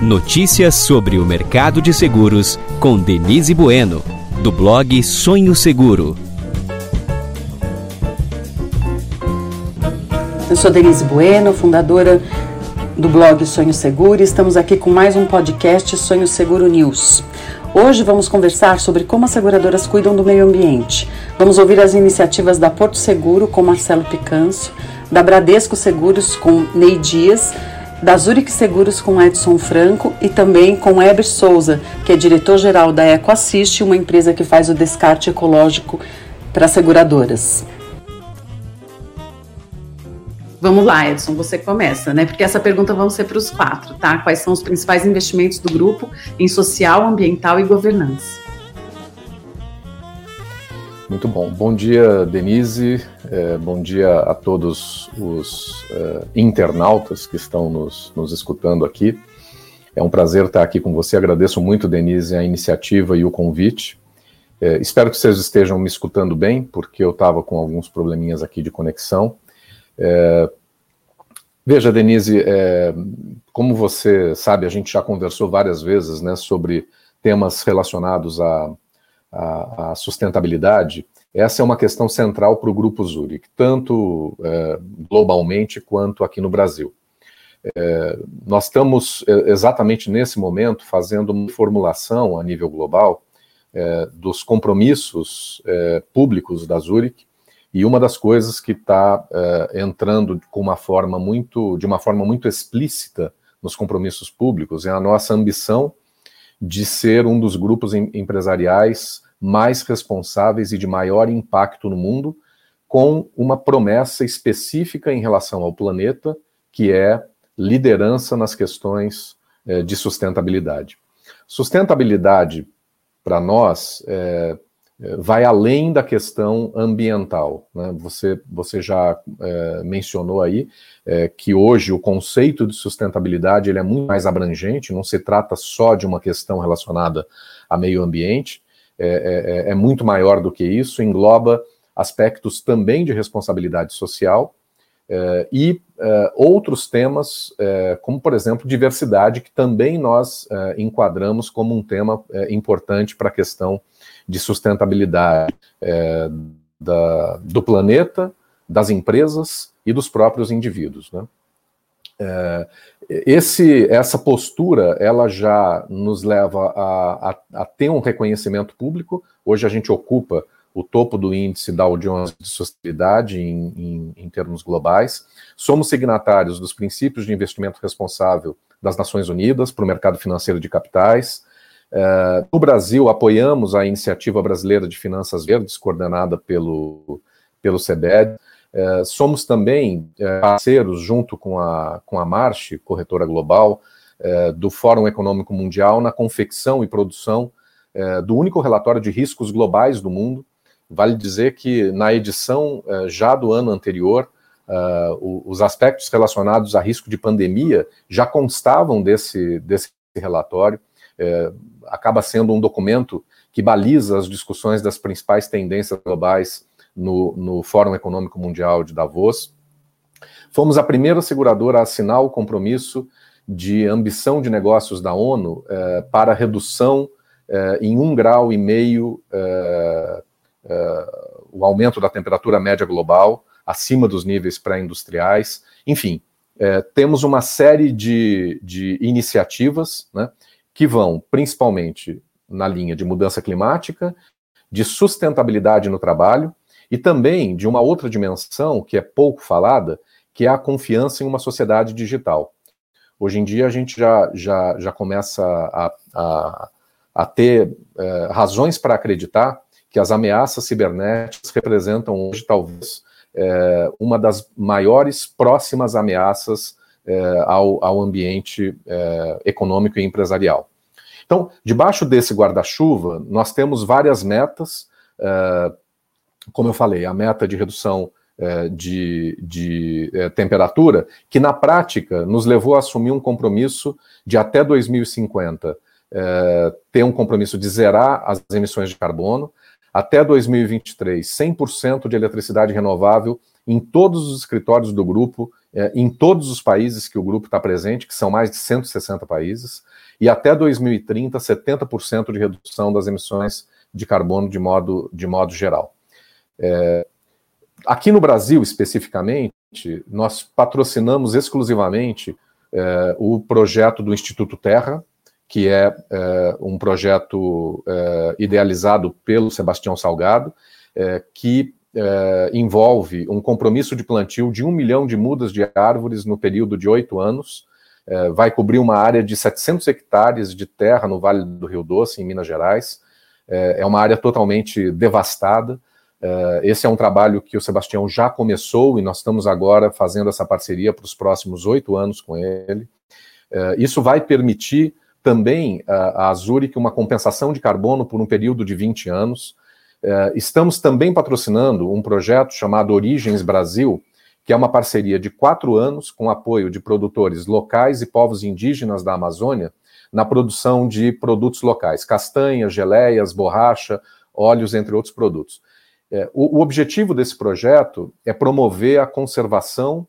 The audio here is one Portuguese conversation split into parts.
Notícias sobre o mercado de seguros com Denise Bueno, do blog Sonho Seguro. Eu sou Denise Bueno, fundadora do blog Sonho Seguro, e estamos aqui com mais um podcast Sonho Seguro News. Hoje vamos conversar sobre como as seguradoras cuidam do meio ambiente. Vamos ouvir as iniciativas da Porto Seguro com Marcelo Picanço, da Bradesco Seguros com Ney Dias, da Zurich Seguros com Edson Franco e também com Eber Souza, que é diretor-geral da EcoAssist, uma empresa que faz o descarte ecológico para seguradoras. Vamos lá, Edson, você começa, né? Porque essa pergunta vão ser para os quatro, tá? Quais são os principais investimentos do grupo em social, ambiental e governança? Muito bom. Bom dia, Denise. É, bom dia a todos os é, internautas que estão nos, nos escutando aqui. É um prazer estar aqui com você. Agradeço muito, Denise, a iniciativa e o convite. É, espero que vocês estejam me escutando bem, porque eu estava com alguns probleminhas aqui de conexão. É, veja, Denise, é, como você sabe, a gente já conversou várias vezes né, sobre temas relacionados à, à, à sustentabilidade. Essa é uma questão central para o Grupo Zurich, tanto é, globalmente quanto aqui no Brasil. É, nós estamos é, exatamente nesse momento fazendo uma formulação a nível global é, dos compromissos é, públicos da Zurich e uma das coisas que está uh, entrando com uma forma muito, de uma forma muito explícita nos compromissos públicos é a nossa ambição de ser um dos grupos em, empresariais mais responsáveis e de maior impacto no mundo, com uma promessa específica em relação ao planeta, que é liderança nas questões uh, de sustentabilidade. Sustentabilidade, para nós, é, vai além da questão ambiental. Né? Você, você já é, mencionou aí é, que hoje o conceito de sustentabilidade ele é muito mais abrangente, não se trata só de uma questão relacionada a meio ambiente, é, é, é, é muito maior do que isso, engloba aspectos também de responsabilidade social é, e é, outros temas, como por exemplo diversidade, que também nós enquadramos como um tema importante para a questão de sustentabilidade é, da, do planeta, das empresas e dos próprios indivíduos. Né? É, esse, essa postura, ela já nos leva a, a, a, ter um reconhecimento público. Hoje a gente ocupa o topo do índice Dow Jones de sustentabilidade em, em, em termos globais. Somos signatários dos princípios de investimento responsável das Nações Unidas para o mercado financeiro de capitais. Uh, no Brasil, apoiamos a Iniciativa Brasileira de Finanças Verdes, coordenada pelo, pelo CEBED. Uh, somos também uh, parceiros, junto com a, com a Marche, corretora global, do Fórum Econômico Mundial, na confecção e produção do único relatório de riscos globais do mundo. Vale dizer que na edição já do ano anterior, os aspectos relacionados a risco de pandemia já constavam desse, desse relatório é, acaba sendo um documento que baliza as discussões das principais tendências globais no, no Fórum Econômico Mundial de Davos. Fomos a primeira seguradora a assinar o compromisso de ambição de negócios da ONU é, para redução é, em um grau e meio é, é, o aumento da temperatura média global acima dos níveis pré-industriais. Enfim, é, temos uma série de, de iniciativas, né, que vão principalmente na linha de mudança climática, de sustentabilidade no trabalho e também de uma outra dimensão que é pouco falada, que é a confiança em uma sociedade digital. Hoje em dia a gente já, já, já começa a, a, a ter é, razões para acreditar que as ameaças cibernéticas representam hoje talvez é, uma das maiores próximas ameaças é, ao, ao, ambiente econômico e empresarial. Então, debaixo desse guarda-chuva, nós temos várias metas, é, como eu falei, a meta de redução é, de, de é, temperatura, que na prática nos levou a assumir um compromisso de até 2050 é, ter um compromisso de zerar as emissões de carbono, até 2023, 100% de eletricidade renovável em todos os escritórios do grupo em todos os países que o grupo está presente, que são mais de 160 países, e até 2030, 70% de redução das emissões de carbono de modo, de modo geral. É, aqui no Brasil, especificamente, nós patrocinamos exclusivamente é, o projeto do Instituto Terra, que é, é um projeto é, idealizado pelo Sebastião Salgado, é, que é, envolve um compromisso de plantio de um milhão de mudas de árvores no período de oito anos, é, vai cobrir uma área de 700 hectares de terra no Vale do Rio Doce, em Minas Gerais. É, é uma área totalmente devastada. É, esse é um trabalho que o Sebastião já começou e nós estamos agora fazendo essa parceria para os próximos oito anos com ele. É, isso vai permitir também a, Zurich uma compensação de carbono por um período de 20 anos. É, estamos também patrocinando um projeto chamado Origens Brasil, que é uma parceria de quatro anos com apoio de produtores locais e povos indígenas da Amazônia na produção de produtos locais, castanhas, geleias, borracha, óleos, entre outros produtos. É, o, o objetivo desse projeto é promover a conservação,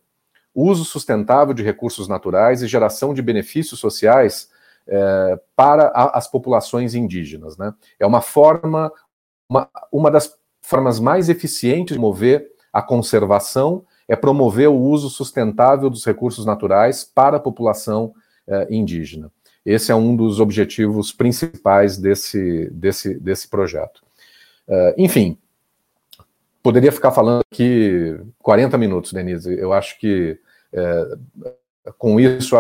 uso sustentável de recursos naturais e geração de benefícios sociais é, para a, as populações indígenas. Né? É uma forma, uma, uma das formas mais eficientes de mover a conservação é promover o uso sustentável dos recursos naturais para a população é, indígena. Esse é um dos objetivos principais desse, desse, desse projeto. É, enfim, poderia ficar falando aqui 40 minutos, Denise. Eu acho que é, com isso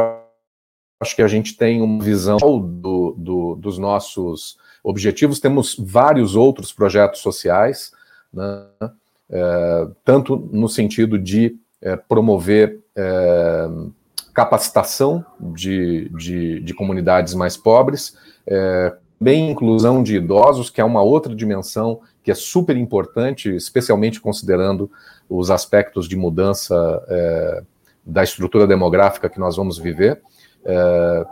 acho que a gente tem uma visão do, do, dos nossos objetivos. Temos vários outros projetos sociais, né, tanto no sentido de é, promover é, capacitação de, de, de, comunidades mais pobres, é, bem inclusão de idosos, que é uma outra dimensão que é super importante, especialmente considerando os aspectos de mudança é, da estrutura demográfica que nós vamos viver. É,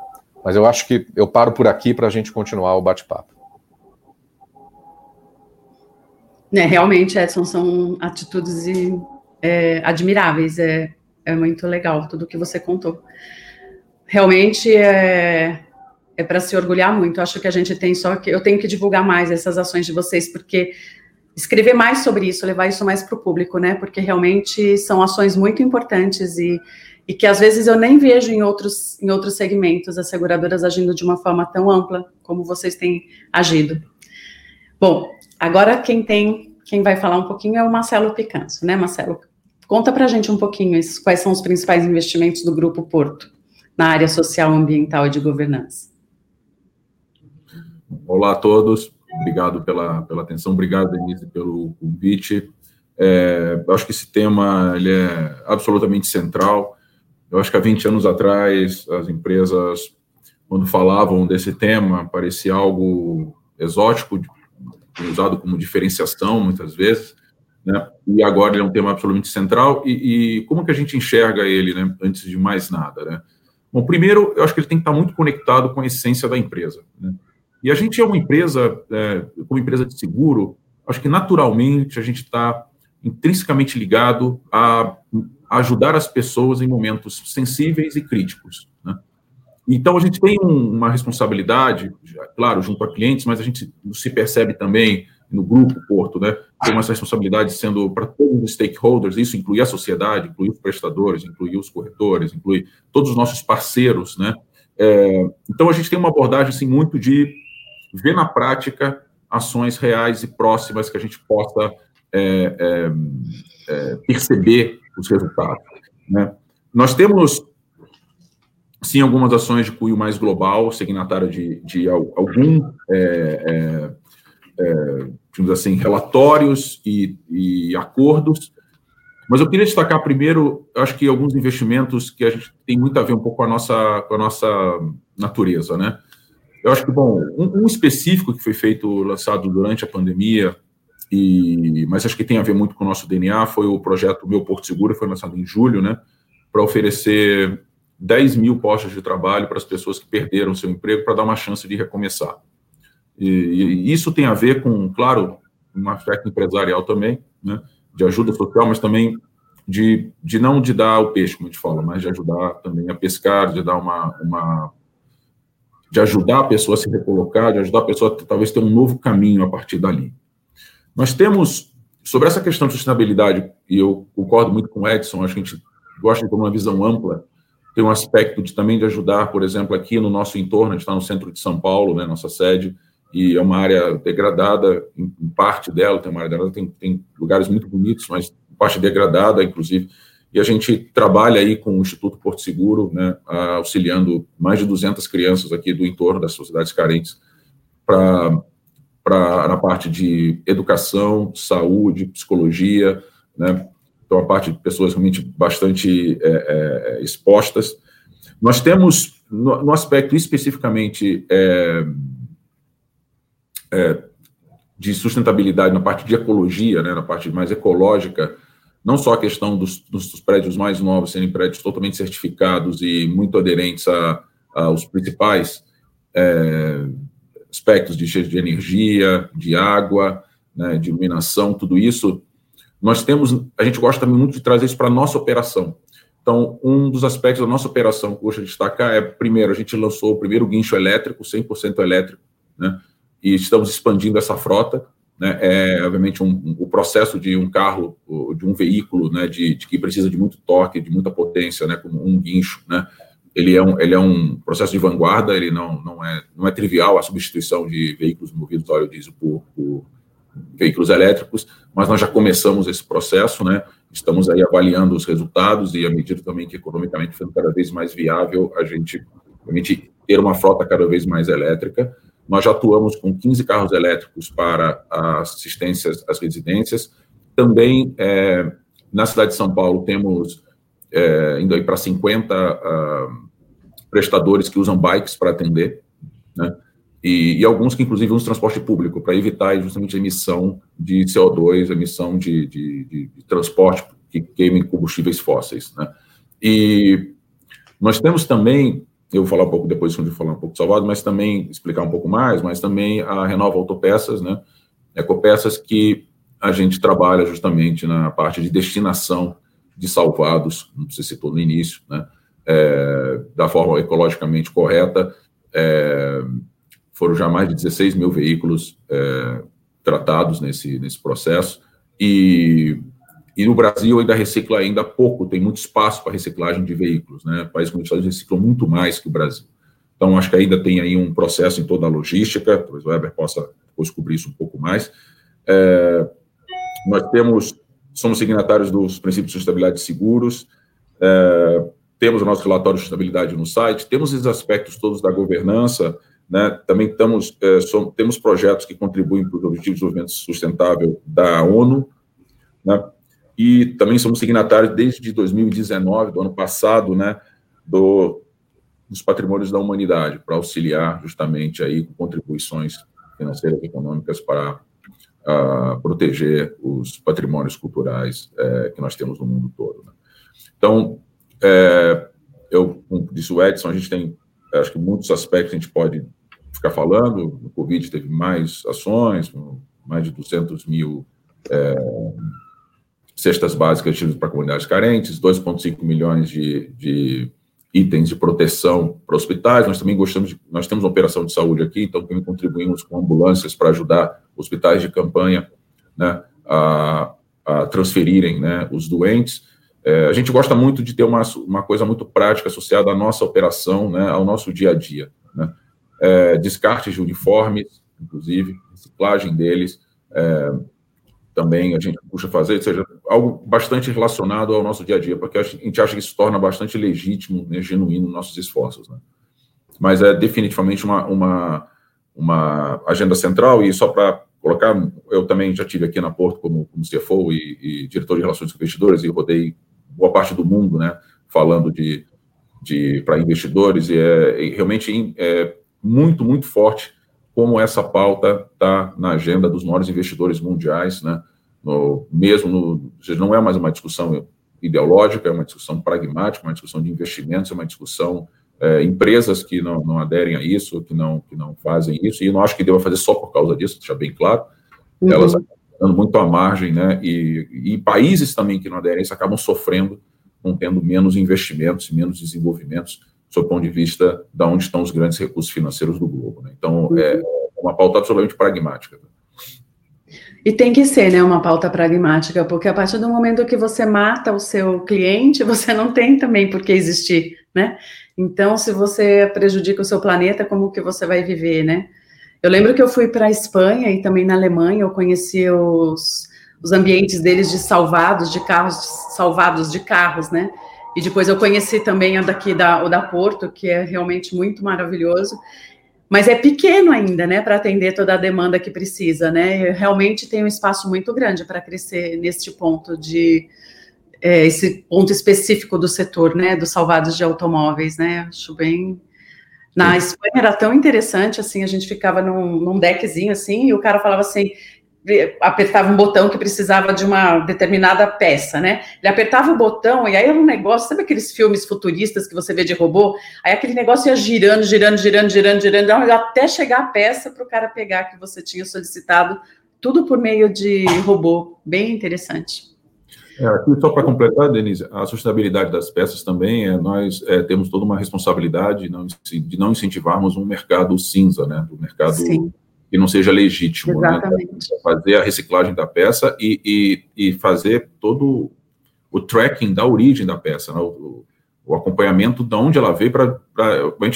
mas eu acho que eu paro por aqui para a gente continuar o bate-papo. É, realmente, Edson, são atitudes é, admiráveis. É, é muito legal tudo que você contou. Realmente é, é para se orgulhar muito. Acho que a gente tem só que eu tenho que divulgar mais essas ações de vocês, porque escrever mais sobre isso, levar isso mais para o público, né? Porque realmente são ações muito importantes e e que às vezes eu nem vejo em outros, em outros segmentos as seguradoras agindo de uma forma tão ampla como vocês têm agido. Bom, agora quem tem, quem vai falar um pouquinho é o Marcelo Picanso, né, Marcelo? Conta para a gente um pouquinho isso, quais são os principais investimentos do Grupo Porto na área social, ambiental e de governança. Olá a todos, obrigado pela, pela atenção, obrigado, Denise, pelo convite. É, acho que esse tema ele é absolutamente central. Eu acho que há 20 anos atrás, as empresas, quando falavam desse tema, parecia algo exótico, usado como diferenciação, muitas vezes, né? e agora ele é um tema absolutamente central, e, e, como que a gente enxerga ele, né? antes de mais nada? Né? Bom, primeiro, eu acho que ele tem que estar muito conectado com a essência da empresa. Né? E a gente é uma empresa, é, como empresa de seguro, acho que naturalmente a gente está intrinsecamente ligado a ajudar as pessoas em momentos sensíveis e críticos. Né? Então, a gente tem um, uma responsabilidade, claro, junto a clientes, mas a gente se percebe também no grupo Porto, né? Tem uma responsabilidade sendo para todos os stakeholders, isso inclui a sociedade, inclui os prestadores, inclui os corretores, inclui todos os nossos parceiros, né? É, então, a gente tem uma abordagem, assim, muito de ver na prática ações reais e próximas que a gente possa é, é, é perceber os resultados. Né? Nós temos, sim, algumas ações de cunho mais global, signatário de, de algum, é, é, é assim, relatórios e, e, acordos, mas eu queria destacar primeiro, acho que alguns investimentos que a gente tem muito a ver um pouco com a nossa, com a nossa natureza, né? Eu acho que, bom, um, um específico que foi feito, lançado durante a pandemia, e, mas acho que tem a ver muito com o nosso DNA, foi o projeto Meu Porto Seguro, foi lançado em julho, né, para oferecer 10 mil postos de trabalho para as pessoas que perderam seu emprego, para dar uma chance de recomeçar. E, e, isso tem a ver com, claro, um aspecto empresarial também, né, de ajuda social, mas também de, de não de dar o peixe, como a gente fala, mas de ajudar também a pescar, de dar uma, uma de ajudar a pessoa a se recolocar, de ajudar a pessoa a talvez ter um novo caminho a partir dali. Nós temos, sobre essa questão de sustentabilidade, e eu concordo muito com o Edson, acho que a gente gosta de ter uma visão ampla, tem um aspecto de também de ajudar, por exemplo, aqui no nosso entorno, a gente está no centro de São Paulo, né, nossa sede, e é uma área degradada, em, parte dela, tem uma área degradada, tem, tem lugares muito bonitos, mas parte degradada, inclusive, e a gente trabalha aí com o Instituto Porto Seguro, né, auxiliando mais de 200 crianças aqui do entorno das sociedades carentes para na parte de educação, saúde, psicologia, né, então a parte de pessoas realmente bastante é, é, expostas. Nós temos, no, no aspecto especificamente é, é, de sustentabilidade, na parte de ecologia, né, na parte mais ecológica, não só a questão dos, dos, prédios mais novos serem prédios totalmente certificados e muito aderentes a, aos principais é, aspectos de, de energia, de água, né, de iluminação, tudo isso, nós temos, a gente gosta também muito de trazer isso para a nossa operação. Então, um dos aspectos da nossa operação que eu gosto de destacar é, primeiro, a gente lançou o primeiro guincho elétrico, 100% elétrico, né, e estamos expandindo essa frota, né, é obviamente um, um, o processo de um carro, de um veículo, né, de, de, que precisa de muito torque, de muita potência, né, como um guincho, né, ele é um, ele é um processo de vanguarda, ele não, não, é, não é trivial a substituição de veículos movidos a óleo diesel por, por veículos elétricos, mas nós já começamos esse processo, né, estamos aí avaliando os resultados e à medida também que economicamente ficando cada vez mais viável a gente, a gente ter uma frota cada vez mais elétrica, nós já atuamos com 15 carros elétricos para assistências às residências. Também, é, na cidade de São Paulo, temos é, indo aí para 50 uh, prestadores que usam bikes para atender, né? E, e, alguns que, inclusive, usam transporte público para evitar justamente a emissão de CO2, emissão de, de, de, de transporte que queimem combustíveis fósseis. Né? E nós temos também eu vou falar um pouco depois quando eu falar um pouco de Salvador, mas também explicar um pouco mais, mas também a Renova Autopeças, né? Ecopeças que a gente trabalha justamente na parte de destinação de salvados, como você citou no início, né? É, da forma ecologicamente correta. É, foram já mais de 16 mil veículos é, tratados nesse, nesse processo. E e no Brasil ainda recicla ainda pouco, tem muito espaço para reciclagem de veículos, né? Países como os Estados Unidos reciclam muito mais que o Brasil. Então, acho que ainda tem aí um processo em toda a logística, talvez o Weber possa depois cobrir isso um pouco mais. É, nós temos, somos signatários dos princípios de sustentabilidade seguros, é, temos o nosso relatório de sustentabilidade no site, temos esses aspectos todos da governança, né? também estamos, é, somos, temos projetos que contribuem para os Objetivos de Desenvolvimento Sustentável da ONU, né? e também somos signatários desde 2019, do ano passado, né, do, dos patrimônios da humanidade, para auxiliar justamente aí com contribuições financeiras e econômicas para proteger os patrimônios culturais é, que nós temos no mundo todo. Né. Então, é, eu, como disse o Edson, a gente tem, acho que muitos aspectos a gente pode ficar falando, o Covid teve mais ações, mais de 200 mil é, cestas básicas para comunidades carentes, 2,5 milhões de, de, itens de proteção para hospitais. Nós também gostamos de, nós temos uma operação de saúde aqui, então também contribuímos com ambulâncias para ajudar hospitais de campanha né, a, a transferirem né, os doentes. É, a gente gosta muito de ter uma, uma coisa muito prática associada à nossa operação, né, ao nosso dia a dia. Né? É, descartes de uniformes, inclusive, reciclagem deles, é, também a gente puxa fazer, ou seja, algo bastante relacionado ao nosso dia a dia, porque a gente acha que isso torna bastante legítimo, né, genuíno nossos esforços. Né? Mas é definitivamente uma, uma, uma agenda central, e só para colocar, eu também já tive aqui na Porto como, como CFO e, e diretor de relações com investidores, e rodei boa parte do mundo, né, falando de, de para investidores, e é, realmente é muito, muito forte como essa pauta está na agenda dos maiores investidores mundiais, né? No, mesmo no, seja, não é mais uma discussão ideológica, é uma discussão pragmática, uma discussão de investimentos, é uma discussão é, empresas que não, não aderem a isso, que não que não fazem isso, e não acho que deva fazer só por causa disso, deixar bem claro. Uhum. Elas dando muito à margem, né? E, e países também que não aderem acabam sofrendo, não tendo menos investimentos e menos desenvolvimentos, sob o ponto de vista de onde estão os grandes recursos financeiros do globo. Né? Então, é uhum. uma pauta absolutamente pragmática. E tem que ser, né, uma pauta pragmática, porque a partir do momento que você mata o seu cliente, você não tem também por que existir, né? Então, se você prejudica o seu planeta, como que você vai viver, né? Eu lembro que eu fui para a Espanha e também na Alemanha, eu conheci os, os ambientes deles de salvados de carros, salvados de carros, né? E depois eu conheci também a daqui da, o da Porto, que é realmente muito maravilhoso. Mas é pequeno ainda, né, para atender toda a demanda que precisa, né? Realmente tem um espaço muito grande para crescer neste ponto de é, esse ponto específico do setor, né, dos salvados de automóveis, né? Acho bem na Espanha era tão interessante, assim, a gente ficava num, num deckzinho, assim, e o cara falava assim, apertava um botão que precisava de uma determinada peça, né? Ele apertava o botão e aí era um negócio, sabe aqueles filmes futuristas que você vê de robô? Aí aquele negócio ia girando, girando, girando, girando, girando, até chegar a peça para o cara pegar que você tinha solicitado, tudo por meio de robô, bem interessante. É, aqui só para completar, Denise, a sustentabilidade das peças também, é, nós é, temos toda uma responsabilidade de não, de não incentivarmos um mercado cinza, né? Do mercado Sim que não seja legítimo. Né? Exatamente. Né? Fazer a reciclagem da peça e, e, e, fazer todo o tracking da origem da peça, né? o, o, acompanhamento de onde ela veio para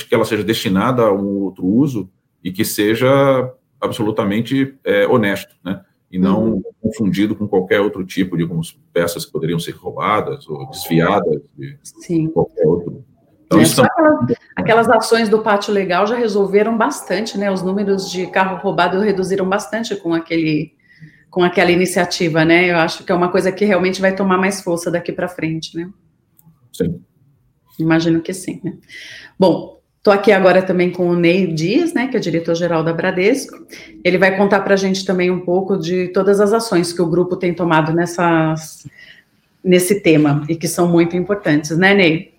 que ela seja destinada a um outro uso e que seja absolutamente é, honesto, né? E não uhum. confundido com qualquer outro tipo de peças que poderiam ser roubadas ou desfiadas de Sim. qualquer outro então, é, são... aquelas, aquelas, ações do pátio legal já resolveram bastante, né? Os números de carro roubado reduziram bastante com aquele com aquela iniciativa, né? Eu acho que é uma coisa que realmente vai tomar mais força daqui para frente, né? Sim. Imagino que sim, né? Bom, estou aqui agora também com o Ney Dias, né, que é diretor-geral da Bradesco. Ele vai contar para a gente também um pouco de todas as ações que o grupo tem tomado nessas, nesse tema e que são muito importantes, né, Ney?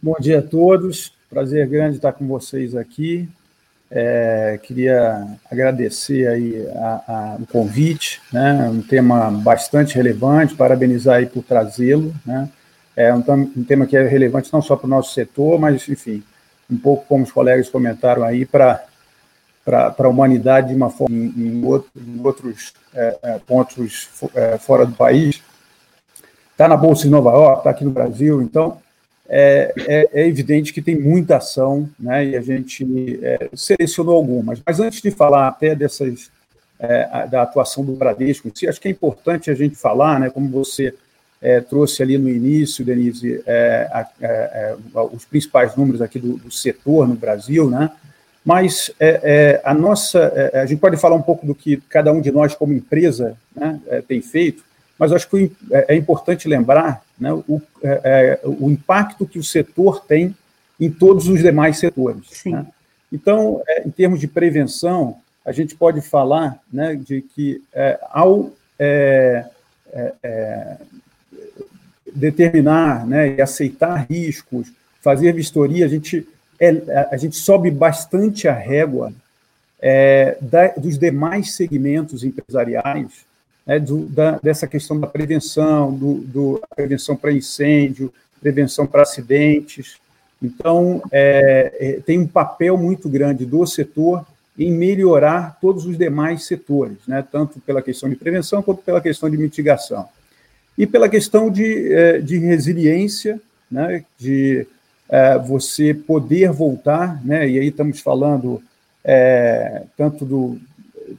Bom dia a todos, prazer grande estar com vocês aqui. É, queria agradecer aí a, a, o convite, né? um tema bastante relevante, parabenizar aí por trazê-lo, né? É um, um, tema que é relevante não só para o nosso setor, mas, enfim, um pouco como os colegas comentaram aí, para a humanidade de uma forma em, em, outro, em outros é, é pontos é, fora do país. Está na Bolsa de Nova York, está aqui no Brasil, então é, é, é, evidente que tem muita ação, né, e a gente é, selecionou algumas. Mas antes de falar até dessas, é, da atuação do Bradesco, acho que é importante a gente falar, né, como você é, trouxe ali no início, Denise, é, os principais números aqui do, do, setor no Brasil, né, mas a nossa, a gente pode falar um pouco do que cada um de nós como empresa né, tem feito, mas acho que é, é importante lembrar né, o, é, é, o impacto que o setor tem em todos os demais setores. Né? Então, é, em termos de prevenção, a gente pode falar né, de que é, ao é, determinar né, e aceitar riscos, fazer vistoria, a gente, a gente sobe bastante a régua da, dos demais segmentos empresariais né, do, da, dessa questão da prevenção, do, do prevenção para incêndio, prevenção para acidentes. Então, é, é, tem um papel muito grande do setor em melhorar todos os demais setores, né, tanto pela questão de prevenção quanto pela questão de mitigação. E pela questão de, é, de resiliência, né, de é, você poder voltar, né, e aí estamos falando é, tanto do,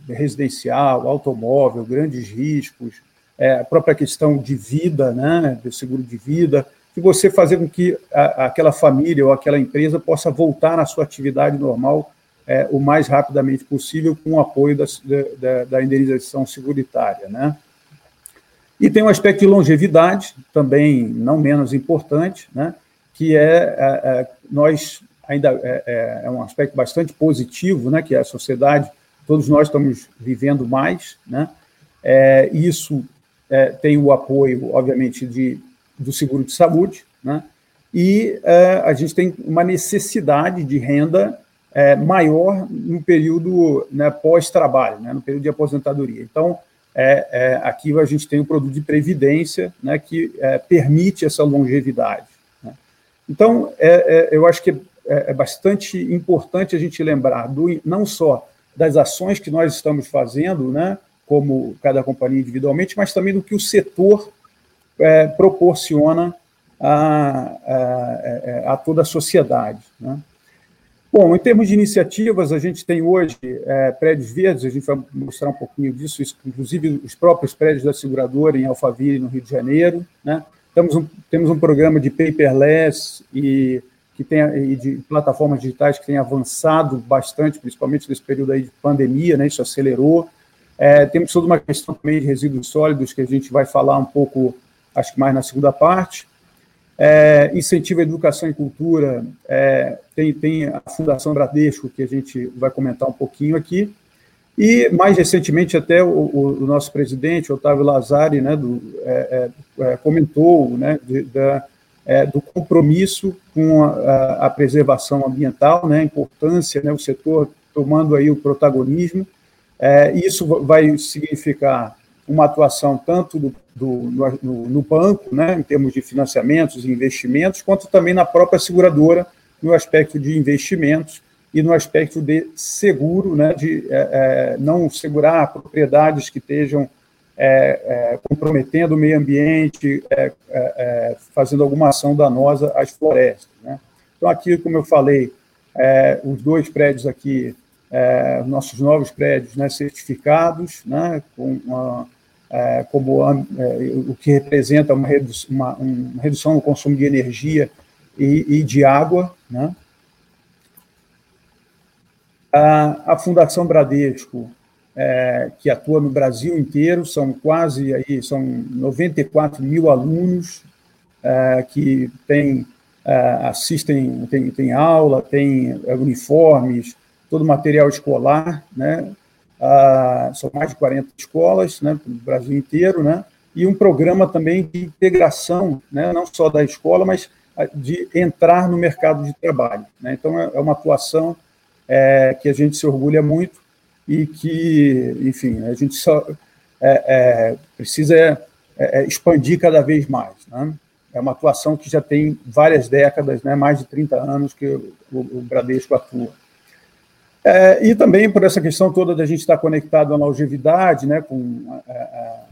residencial, automóvel, grandes riscos, é, a própria questão de vida, né, do seguro de vida, que você fazer com que a, aquela família ou aquela empresa possa voltar à sua atividade normal é, o mais rapidamente possível com o apoio da, da, da indenização seguritária, né? E tem um aspecto de longevidade, também não menos importante, né? que é, é, é nós ainda é, é, é, um aspecto bastante positivo, né? que a sociedade todos nós estamos vivendo mais, né? É, isso é, tem o apoio, obviamente, de, do seguro de saúde, né? E é, a gente tem uma necessidade de renda é, maior no período né, pós-trabalho, né, no período de aposentadoria. Então, é, é, aqui a gente tem um produto de previdência né, que permite essa longevidade. Né. Então, eu acho que é, bastante importante a gente lembrar do, não só das ações que nós estamos fazendo, né, como cada companhia individualmente, mas também do que o setor proporciona a, a, a, toda a sociedade. Né. Bom, em termos de iniciativas, a gente tem hoje é, prédios verdes, a gente vai mostrar um pouquinho disso, inclusive os próprios prédios da seguradora em Alphaville, no Rio de Janeiro. Né? Temos, um, temos um programa de paperless e, que tem, e de plataformas digitais que tem avançado bastante, principalmente nesse período aí de pandemia, né? isso acelerou. É, temos toda uma questão também de resíduos sólidos, que a gente vai falar um pouco, acho que mais na segunda parte. É, incentiva a educação e cultura, é, tem, tem a Fundação Bradesco, que a gente vai comentar um pouquinho aqui, e mais recentemente até o, o, o nosso presidente, Otávio Lazari, né, do, é, é, é comentou né, de, da, é, do compromisso com a, a, preservação ambiental, né, a importância, né, o setor tomando aí o protagonismo, isso vai significar uma atuação tanto do, do no, no, banco, né, em termos de financiamentos e investimentos, quanto também na própria seguradora, no aspecto de investimentos e no aspecto de seguro, né, de é, é, não segurar propriedades que estejam é, é comprometendo o meio ambiente, é, é, fazendo alguma ação danosa às florestas. Né. Então, aqui, como eu falei, os dois prédios aqui, nossos novos prédios né, certificados, né, com uma como o que representa uma, redu uma, uma, redução no consumo de energia e, e de água. Né? A, a, Fundação Bradesco, é, que atua no Brasil inteiro, são quase aí, são 94 mil alunos é, que tem, é, assistem, tem, tem aula, tem é, uniformes, todo material escolar, né? Ah, são mais de 40 escolas, né, no Brasil inteiro, né, e um programa também de integração, né, não só da escola, mas ah, de entrar no mercado de trabalho. Né? Então, é, é uma atuação é, que a gente se orgulha muito e que, enfim, a gente só é, é precisa é, é, expandir cada vez mais. Né? É uma atuação que já tem várias décadas, né, mais de 30 anos que o, o Bradesco atua. É, e também por essa questão toda da gente estar conectado à longevidade, né, com a,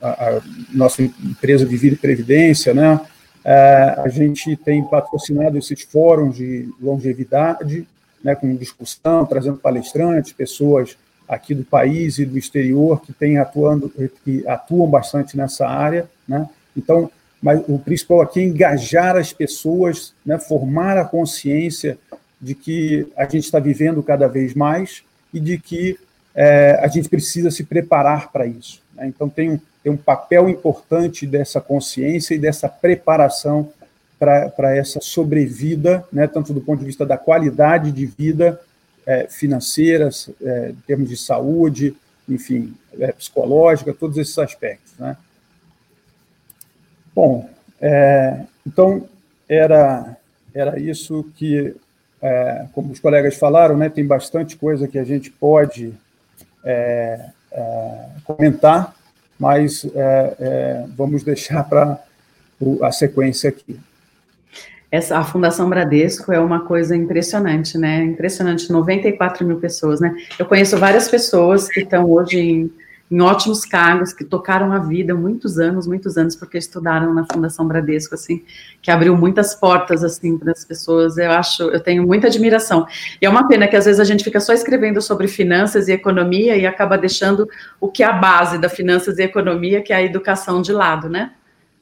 a, a nossa empresa de vida e previdência, né, é, a gente tem patrocinado esses fóruns de longevidade, né, com discussão, trazendo palestrantes, pessoas aqui do país e do exterior que têm atuando, que atuam bastante nessa área, né. Então, mas o principal aqui é engajar as pessoas, né, formar a consciência de que a gente está vivendo cada vez mais e de que é, a gente precisa se preparar para isso. Né? Então, tem um, tem um papel importante dessa consciência e dessa preparação para essa sobrevida, né, tanto do ponto de vista da qualidade de vida é, financeira, é, em termos de saúde, enfim, é, psicológica, todos esses aspectos. Né? Bom, é, então era, era isso que é, como os colegas falaram, né, tem bastante coisa que a gente pode é, comentar, mas vamos deixar para a sequência aqui. Essa, a Fundação Bradesco é uma coisa impressionante, né? Impressionante, 94 mil pessoas, né? Eu conheço várias pessoas que estão hoje em em ótimos cargos, que tocaram a vida muitos anos, muitos anos, porque estudaram na Fundação Bradesco, assim, que abriu muitas portas, assim, para as pessoas. Eu acho, eu tenho muita admiração. E é uma pena que às vezes a gente fica só escrevendo sobre finanças e economia e acaba deixando o que é a base da finanças e economia, que é a educação de lado, né?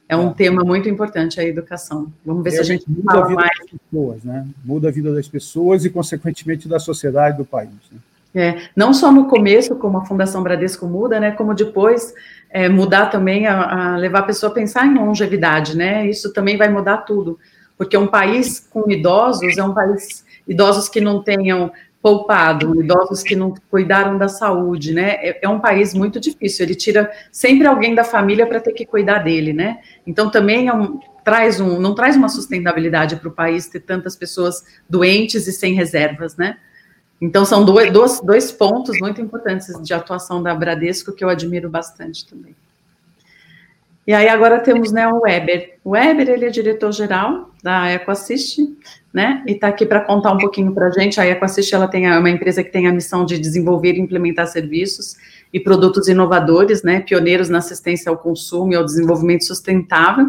É um é. tema muito importante a educação. Vamos ver se a gente muda a vida mais. das pessoas, né? Muda a vida das pessoas e, consequentemente, da sociedade do país. Né? É, não só no começo, como a Fundação Bradesco muda, né, como depois é, mudar também, a, a, levar a pessoa a pensar em longevidade, né, isso também vai mudar tudo, porque um país com idosos é um país, idosos que não tenham poupado, idosos que não cuidaram da saúde, né, é, é um país muito difícil, ele tira sempre alguém da família para ter que cuidar dele, né, então também é um, traz um, não traz uma sustentabilidade para o país ter tantas pessoas doentes e sem reservas, né, Então, são dois, dois, dois pontos muito importantes de atuação da Bradesco que eu admiro bastante também. E aí agora temos né, o Weber. O Weber, ele é diretor-geral da EcoAssist, né, e está aqui para contar um pouquinho para a gente. A EcoAssist, ela tem uma empresa que tem a missão de desenvolver e implementar serviços e produtos inovadores, né, pioneiros na assistência ao consumo e ao desenvolvimento sustentável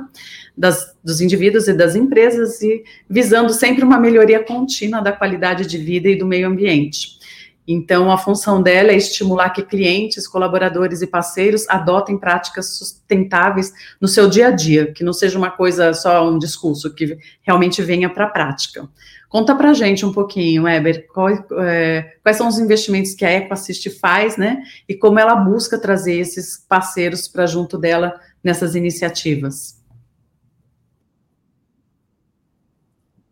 das, dos indivíduos e das empresas, e visando sempre uma melhoria contínua da qualidade de vida e do meio ambiente. Então, a função dela é estimular que clientes, colaboradores e parceiros adotem práticas sustentáveis no seu dia a dia, que não seja uma coisa só um discurso, que realmente venha para a prática. Conta para gente um pouquinho, Weber, qual, é, quais são os investimentos que a EcoAssist faz, né, e como ela busca trazer esses parceiros para junto dela nessas iniciativas.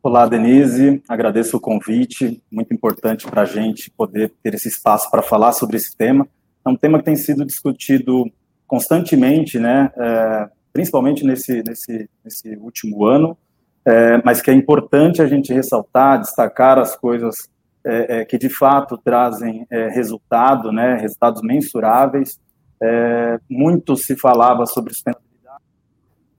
Olá, Denise, agradeço o convite, muito importante para a gente poder ter esse espaço para falar sobre esse tema. É um tema que tem sido discutido constantemente, né, é, principalmente nesse, nesse, nesse último ano, é, mas que é importante a gente ressaltar, destacar as coisas é, que de fato trazem resultado, né, resultados mensuráveis. Muito se falava sobre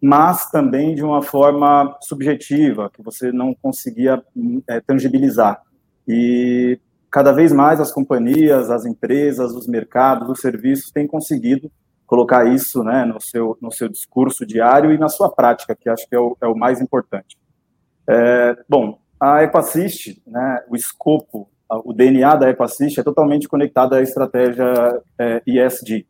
mas também de uma forma subjetiva, que você não conseguia é, tangibilizar. E cada vez mais as companhias, as empresas, os mercados, os serviços têm conseguido colocar isso né, no, seu, no seu discurso diário e na sua prática, que acho que é o, é o mais importante. É, bom, a EcoAssist, né, o escopo, o DNA da EcoAssist é totalmente conectado à estratégia é, ESG.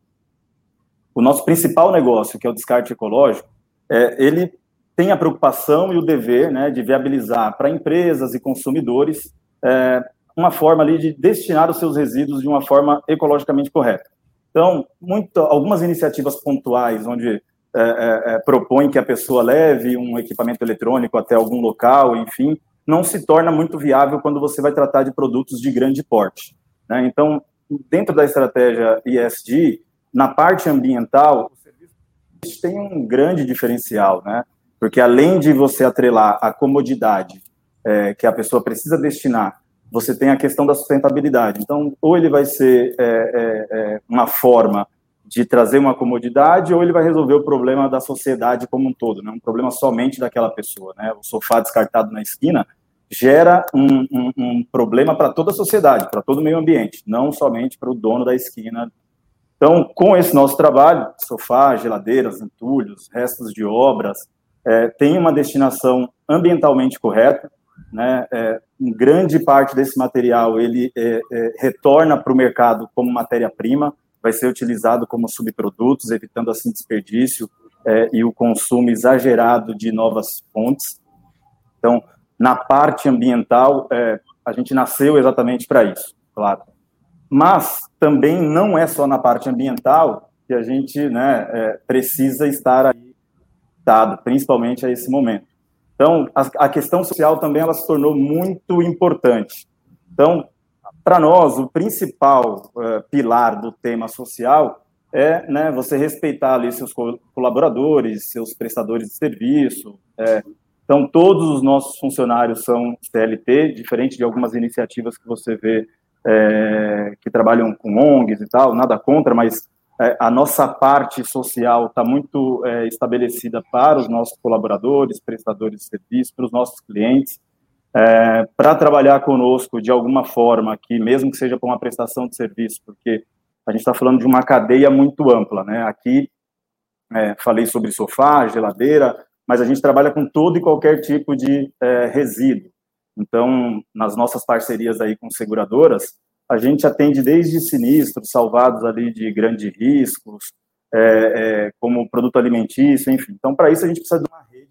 O nosso principal negócio, que é o descarte ecológico, é, ele tem a preocupação e o dever né, de viabilizar para empresas e consumidores é, uma forma ali de destinar os seus resíduos de uma forma ecologicamente correta. Então, muito, algumas iniciativas pontuais onde é, é, é, propõem que a pessoa leve um equipamento eletrônico até algum local, enfim, não se torna muito viável quando você vai tratar de produtos de grande porte. Né? Então, dentro da estratégia ESG, na parte ambiental, tem um grande diferencial, né? Porque além de você atrelar a comodidade é, que a pessoa precisa destinar, você tem a questão da sustentabilidade. Então, ou ele vai ser é, é, é, uma forma de trazer uma comodidade, ou ele vai resolver o problema da sociedade como um todo, né? um problema somente daquela pessoa. Né? O sofá descartado na esquina gera um, um, um problema para toda a sociedade, para todo o meio ambiente, não somente para o dono da esquina então, com esse nosso trabalho, sofá, geladeiras, entulhos, restos de obras, é, tem uma destinação ambientalmente correta, né? É, grande parte desse material ele é, é retorna para o mercado como matéria-prima, vai ser utilizado como subprodutos, evitando assim desperdício é, e o consumo exagerado de novas fontes. Então, na parte ambiental, é, a gente nasceu exatamente para isso, claro. Mas também não é só na parte ambiental que a gente né, é, precisa estar aí, dado, principalmente a esse momento. Então, a, a questão social também ela se tornou muito importante. Então, para nós, o principal uh, pilar do tema social é né, você respeitar ali seus colaboradores, seus prestadores de serviço. É, então, todos os nossos funcionários são CLT, diferente de algumas iniciativas que você vê é, que trabalham com ONGs e tal, nada contra, mas é, a nossa parte social está muito é, estabelecida para os nossos colaboradores, prestadores de serviço, para os nossos clientes, é, para trabalhar conosco de alguma forma aqui, mesmo que seja para uma prestação de serviço, porque a gente está falando de uma cadeia muito ampla, né? Aqui é, falei sobre sofá, geladeira, mas a gente trabalha com todo e qualquer tipo de é, resíduo. Então, nas nossas parcerias aí com seguradoras, a gente atende desde sinistros salvados ali de grandes riscos, é, é, como produto alimentício, enfim. Então, para isso, a gente precisa de uma rede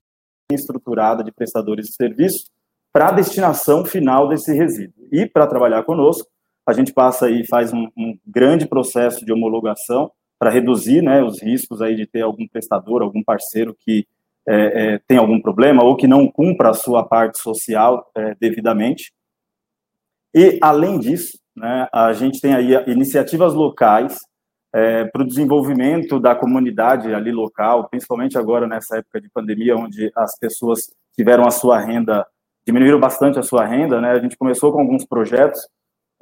estruturada de prestadores de serviço para a destinação final desse resíduo. E para trabalhar conosco, a gente passa aí faz um, um grande processo de homologação para reduzir né, os riscos aí de ter algum prestador, algum parceiro que é, é, tem algum problema ou que não cumpra a sua parte social é, devidamente. E, além disso, né, a gente tem aí iniciativas locais é, para o desenvolvimento da comunidade ali local, principalmente agora nessa época de pandemia, onde as pessoas tiveram a sua renda, diminuíram bastante a sua renda, né, a gente começou com alguns projetos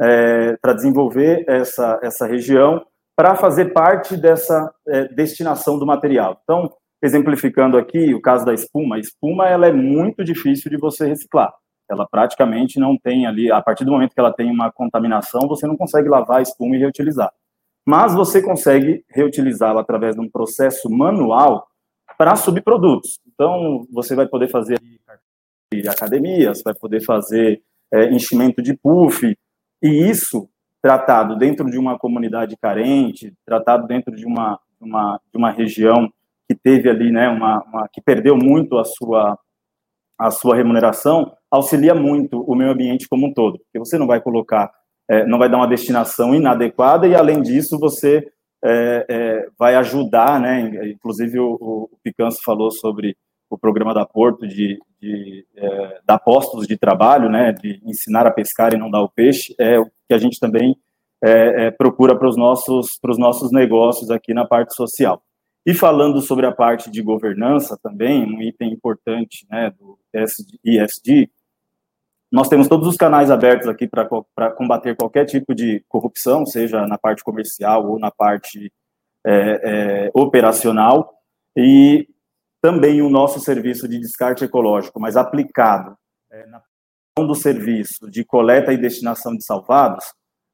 é, para desenvolver essa, essa região, para fazer parte dessa é, destinação do material. Então, exemplificando aqui o caso da espuma, a espuma ela é muito difícil de você reciclar. Ela praticamente não tem ali, a partir do momento que ela tem uma contaminação, você não consegue lavar a espuma e reutilizar. Mas você consegue reutilizá-la através de um processo manual para subprodutos. Então, você vai poder fazer de academias, vai poder fazer é, enchimento de puff, e isso tratado dentro de uma comunidade carente, tratado dentro de uma, uma, de uma região que teve ali, né, uma, uma, que perdeu muito a sua, a sua remuneração, auxilia muito o meio ambiente como um todo, porque você não vai colocar, é, não vai dar uma destinação inadequada e, além disso, você é, é, vai ajudar, né, inclusive o, o Picanço falou sobre o programa da Porto de, de é, dar postos de trabalho, né, de ensinar a pescar e não dar o peixe, é o que a gente também é, é, procura para os nossos, para os nossos negócios aqui na parte social. E falando sobre a parte de governança também, um item importante né, do ESG, nós temos todos os canais abertos aqui para combater qualquer tipo de corrupção, seja na parte comercial ou na parte é, é, operacional, e também o nosso serviço de descarte ecológico, mas aplicado é, na do serviço de coleta e destinação de salvados,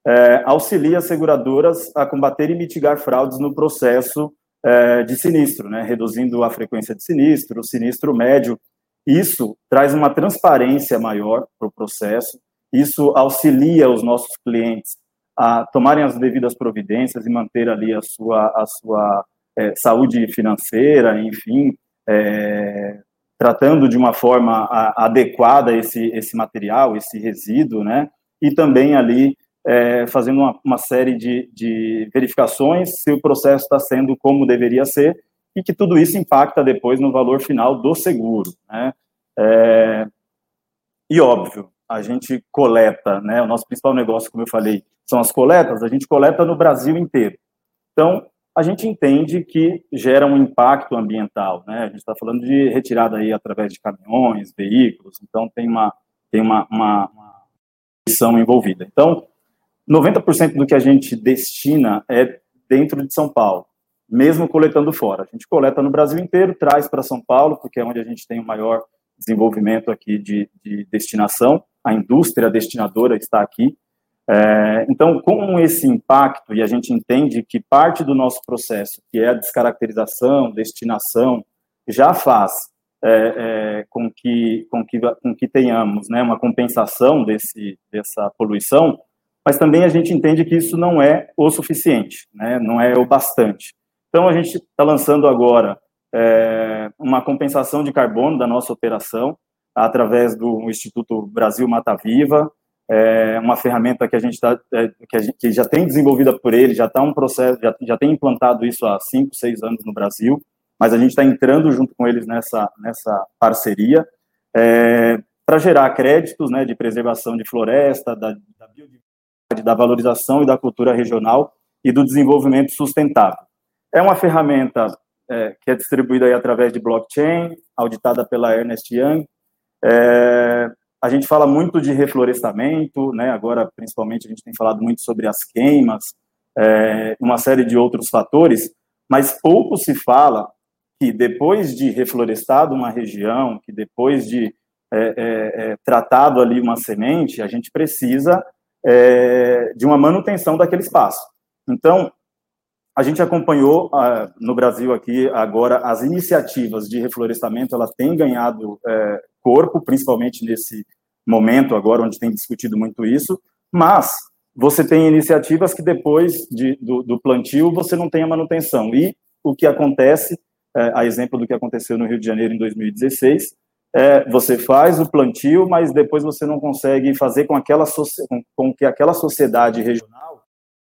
é, auxilia as seguradoras a combater e mitigar fraudes no processo é, de sinistro, né, reduzindo a frequência de sinistro, o sinistro médio. Isso traz uma transparência maior para o processo, isso auxilia os nossos clientes a tomarem as devidas providências e manter ali a sua, a sua é, saúde financeira, enfim, é, tratando de uma forma adequada esse, esse material, esse resíduo, né? E também ali é, fazendo uma, uma série de, de, verificações se o processo está sendo como deveria ser e que tudo isso impacta depois no valor final do seguro, né? É, e óbvio, a gente coleta, né? O nosso principal negócio, como eu falei, são as coletas. A gente coleta no Brasil inteiro. Então, a gente entende que gera um impacto ambiental, né? A gente está falando de retirada aí através de caminhões, veículos, então tem uma tem uma, uma, uma envolvida. Então, 90% do que a gente destina é dentro de São Paulo, mesmo coletando fora. A gente coleta no Brasil inteiro, traz para São Paulo, porque é onde a gente tem o maior desenvolvimento aqui de, de destinação. A indústria destinadora está aqui, é, então, com esse impacto, e a gente entende que parte do nosso processo, que é a descaracterização, destinação, já faz é, é, com, que, com, que, com que tenhamos né, uma compensação desse, dessa poluição, mas também a gente entende que isso não é o suficiente, né, não é o bastante. Então, a gente está lançando agora é, uma compensação de carbono da nossa operação, através do Instituto Brasil Mata Viva, é uma ferramenta que a gente está, é, que, que, já tem desenvolvida por ele, já está um processo, já, já tem implantado isso há cinco, seis anos no Brasil, mas a gente está entrando junto com eles nessa, nessa parceria é, para gerar créditos né, de preservação de floresta, da, da biodiversidade, da valorização e da cultura regional e do desenvolvimento sustentável. É uma ferramenta é, que é distribuída através de blockchain, auditada pela Ernest Young, é, a gente fala muito de reflorestamento, né? Agora, principalmente, a gente tem falado muito sobre as queimas, é, uma série de outros fatores, mas pouco se fala que depois de reflorestado uma região, que depois de é, é, é tratado ali uma semente, a gente precisa é, de uma manutenção daquele espaço. Então, a gente acompanhou no Brasil aqui agora as iniciativas de reflorestamento, elas têm ganhado é, corpo, principalmente nesse momento agora onde tem discutido muito isso, mas você tem iniciativas que depois de, do, do, plantio você não tem a manutenção. E o que acontece, é, a exemplo do que aconteceu no Rio de Janeiro em 2016, é, você faz o plantio, mas depois você não consegue fazer com, aquela com, que aquela sociedade regional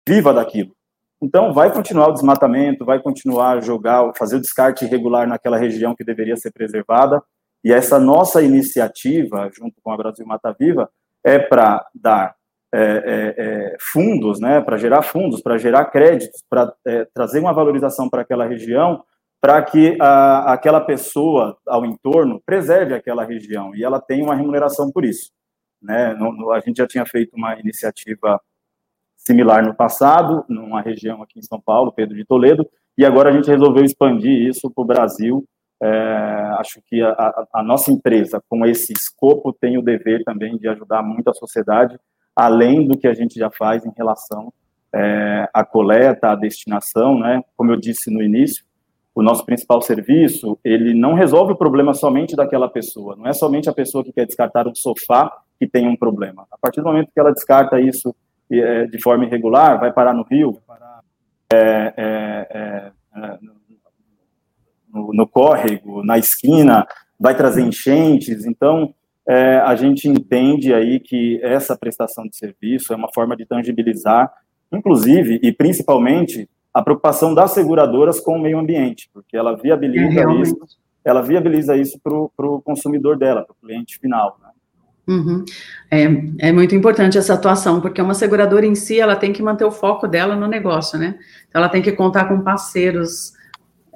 viva daquilo. Então, vai continuar o desmatamento, vai continuar jogar, fazer o descarte irregular naquela região que deveria ser preservada. E essa nossa iniciativa, junto com a Brasil Mata Viva, é para dar é, é, é, fundos, né, para gerar fundos, para gerar créditos, para é, trazer uma valorização para aquela região, para que a, aquela pessoa ao entorno preserve aquela região e ela tenha uma remuneração por isso. né? a gente já tinha feito uma iniciativa similar no passado, numa região aqui em São Paulo, Pedro de Toledo, e agora a gente resolveu expandir isso para o Brasil. É, acho que a, a, nossa empresa, com esse escopo, tem o dever também de ajudar muito a sociedade, além do que a gente já faz em relação é, à coleta, à destinação, né? Como eu disse no início, o nosso principal serviço, ele não resolve o problema somente daquela pessoa, não é somente a pessoa que quer descartar um sofá que tem um problema. A partir do momento que ela descarta isso é, de forma irregular, vai parar no rio, é, é, é, é no, no, córrego, na esquina, vai trazer enchentes. Então, é, a gente entende aí que essa prestação de serviço é uma forma de tangibilizar, inclusive e principalmente, a preocupação das seguradoras com o meio ambiente, porque ela viabiliza isso, ela viabiliza isso para o consumidor dela, para o cliente final. Né? Uhum. É, é muito importante essa atuação, porque uma seguradora em si, ela tem que manter o foco dela no negócio, né? Então, ela tem que contar com parceiros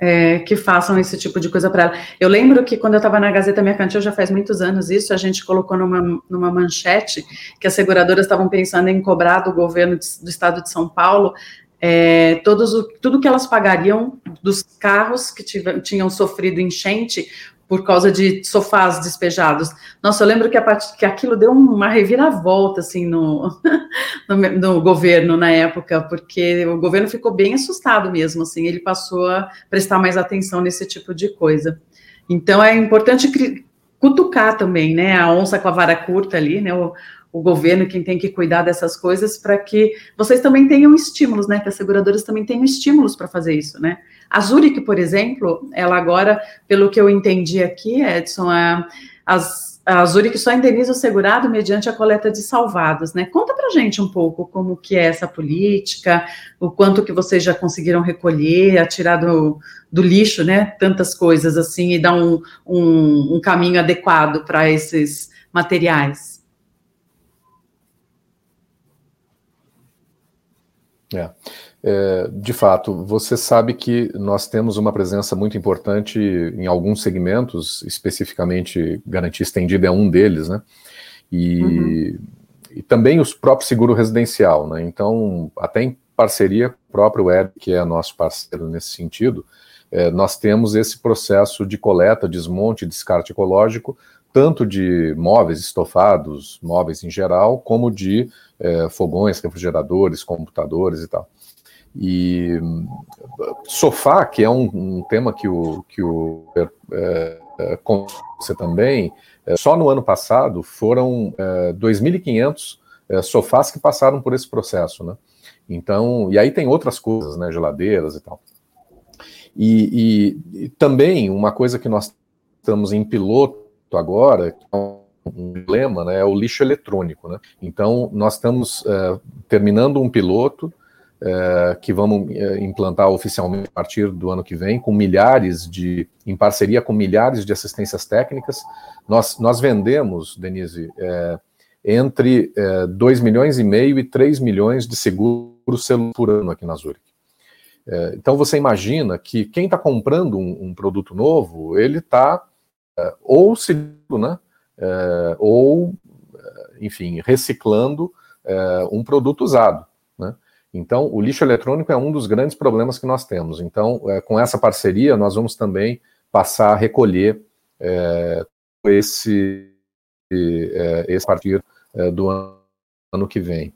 é, que façam esse tipo de coisa para ela. Eu lembro que quando eu estava na Gazeta Mercantil, já faz muitos anos isso, a gente colocou numa, numa manchete que as seguradoras estavam pensando em cobrar do governo de, do estado de São Paulo é, todos o, tudo que elas pagariam dos carros que tinham sofrido enchente por causa de sofás despejados. Nossa, eu lembro que, a, que aquilo deu uma reviravolta, assim, no, no, no, governo na época, porque o governo ficou bem assustado mesmo, assim, ele passou a prestar mais atenção nesse tipo de coisa. Então, é importante cutucar também, né, a onça com a vara curta ali, né, o, o governo quem tem que cuidar dessas coisas para que vocês também tenham estímulos, né? Que as seguradoras também tenham estímulos para fazer isso, né? A Zurich, por exemplo, ela agora, pelo que eu entendi aqui, Edson, a, as, a Zurich só indeniza o segurado mediante a coleta de salvados, né? Conta para gente um pouco como que é essa política, o quanto que vocês já conseguiram recolher, atirar do, do lixo, né? Tantas coisas assim e dar um, um, um caminho adequado para esses materiais. É. é. de fato, você sabe que nós temos uma presença muito importante em alguns segmentos, especificamente garantia estendida é um deles, né? E, uhum. e também os próprios seguro residencial, né? Então, até em parceria com o próprio Web, que é nosso parceiro nesse sentido, é, nós temos esse processo de coleta, desmonte descarte ecológico, tanto de móveis estofados, móveis em geral, como de é, fogões, refrigeradores, computadores e tal. E sofá, que é um, um tema que o, que o é, é, você também, é, só no ano passado foram é, 2.500 é, sofás que passaram por esse processo, né? Então, e aí tem outras coisas, né, geladeiras e tal. E, e, e também uma coisa que nós estamos em piloto agora, que é um problema, né, é o lixo eletrônico. Né? Então, nós estamos é, terminando um piloto é, que vamos é, implantar oficialmente a partir do ano que vem, com milhares de, em parceria com milhares de assistências técnicas. Nós, nós vendemos, Denise, entre é, 2 milhões e meio e 3 milhões de seguros celular por ano aqui na Zurich. Então você imagina que quem está comprando um, um, produto novo, ele está ou seguro, né? é, ou, enfim, reciclando é, um produto usado. Né? Então, o lixo eletrônico é um dos grandes problemas que nós temos. Então, é, com essa parceria, nós vamos também passar a recolher é, esse, é, esse partir é, do ano, ano que vem.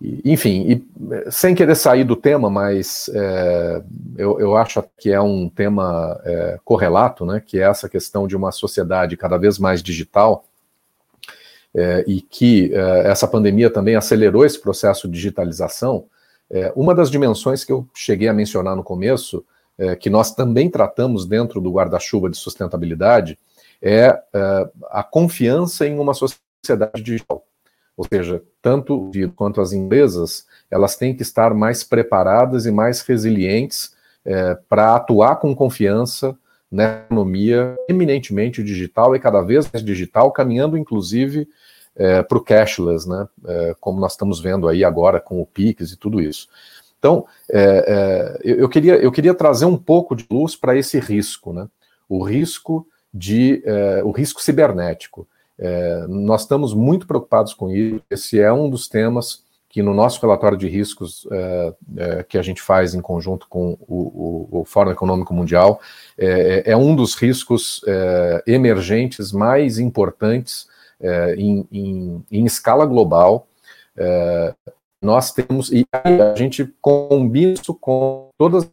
Enfim, e, sem querer sair do tema, mas é, eu, eu, acho que é um tema é, correlato, né, que é essa questão de uma sociedade cada vez mais digital, é, e que essa pandemia também acelerou esse processo de digitalização. Uma das dimensões que eu cheguei a mencionar no começo, que nós também tratamos dentro do guarda-chuva de sustentabilidade, é a confiança em uma sociedade digital. Ou seja, tanto o quanto as empresas, elas têm que estar mais preparadas e mais resilientes é, para atuar com confiança na economia eminentemente digital e cada vez mais digital, caminhando inclusive é, para o cashless, né? É, como nós estamos vendo aí agora com o PIX e tudo isso. Então, é, é, eu, queria, eu queria trazer um pouco de luz para esse risco, né? O risco de é, o risco cibernético. É, nós estamos muito preocupados com isso. Esse é um dos temas que no nosso relatório de riscos é, é, que a gente faz em conjunto com o, o, o Fórum Econômico Mundial, é, é, é um dos riscos é, emergentes mais importantes em, em, em, escala global. nós temos, e a gente combina isso com todas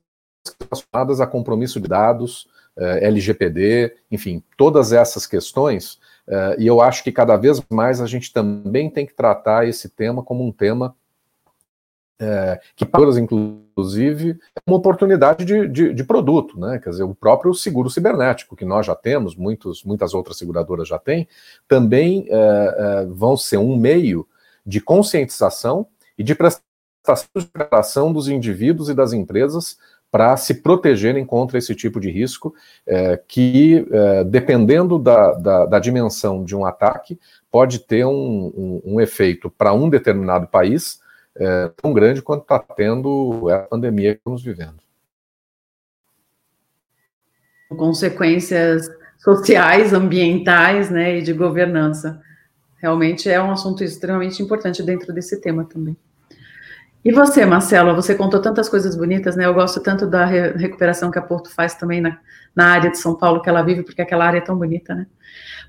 as relacionadas a compromisso de dados, LGPD, enfim, todas essas questões Uh, e eu acho que cada vez mais a gente também tem que tratar esse tema como um tema é, que para inclusive, é uma oportunidade de, de, de, produto, né? Quer dizer, o próprio seguro cibernético, que nós já temos, muitos, muitas outras seguradoras já têm, também é, é, vão ser um meio de conscientização e de prestação dos indivíduos e das empresas para se protegerem contra esse tipo de risco, é, que, é, dependendo da, da, da, dimensão de um ataque, pode ter um, um, um efeito para um determinado país é, tão grande quanto está tendo a pandemia que estamos vivendo. Consequências sociais, ambientais né, e de governança. Realmente é um assunto extremamente importante dentro desse tema também. E você, Marcelo, você contou tantas coisas bonitas, né? Eu gosto tanto da re recuperação que a Porto faz também na, na área de São Paulo que ela vive, porque aquela área é tão bonita, né?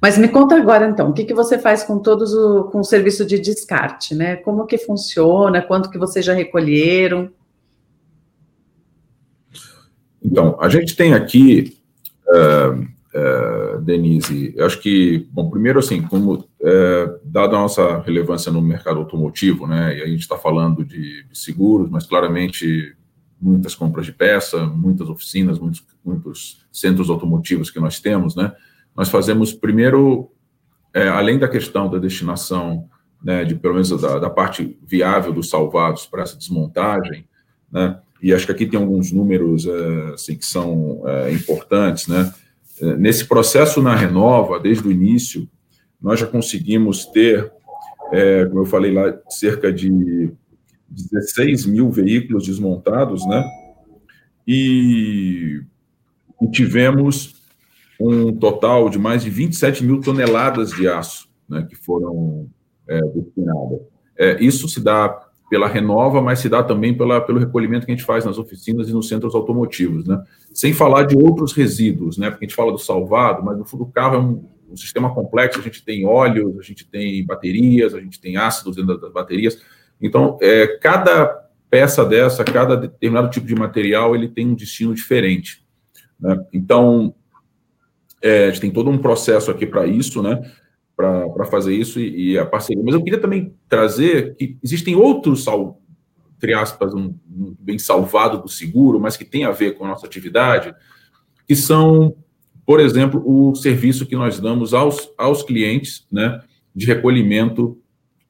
Mas me conta agora, então, o que, que você faz com todos o, com o serviço de descarte, né? Como que funciona? Quanto que vocês já recolheram? Então, a gente tem aqui uh, é, Denise, eu acho que, bom, primeiro assim, como é, dada a nossa relevância no mercado automotivo, né, e a gente está falando de, seguros, mas claramente muitas compras de peça, muitas oficinas, muitos, muitos centros automotivos que nós temos, né, nós fazemos primeiro, é, além da questão da destinação, né, de pelo menos da, da parte viável dos salvados para essa desmontagem, né, e acho que aqui tem alguns números é, assim, que são é, importantes, né, Nesse processo na Renova, desde o início, nós já conseguimos ter, é, como eu falei lá, cerca de 16 mil veículos desmontados, né? E, e tivemos um total de mais de 27 mil toneladas de aço né, que foram é, destinadas. É, isso se dá pela Renova, mas se dá também pela, pelo recolhimento que a gente faz nas oficinas e nos centros automotivos, né? Sem falar de outros resíduos, né? Porque a gente fala do salvado, mas no fundo do carro é um, um sistema complexo, a gente tem óleos, a gente tem baterias, a gente tem ácidos dentro das baterias. Então, é, cada peça dessa, cada determinado tipo de material, ele tem um destino diferente. Né? Então, é, a gente tem todo um processo aqui para isso, né? para fazer isso e, e, a parceria. Mas eu queria também trazer que existem outros, entre aspas, um, um, bem salvado do seguro, mas que tem a ver com a nossa atividade, que são, por exemplo, o serviço que nós damos aos, aos clientes, né, de recolhimento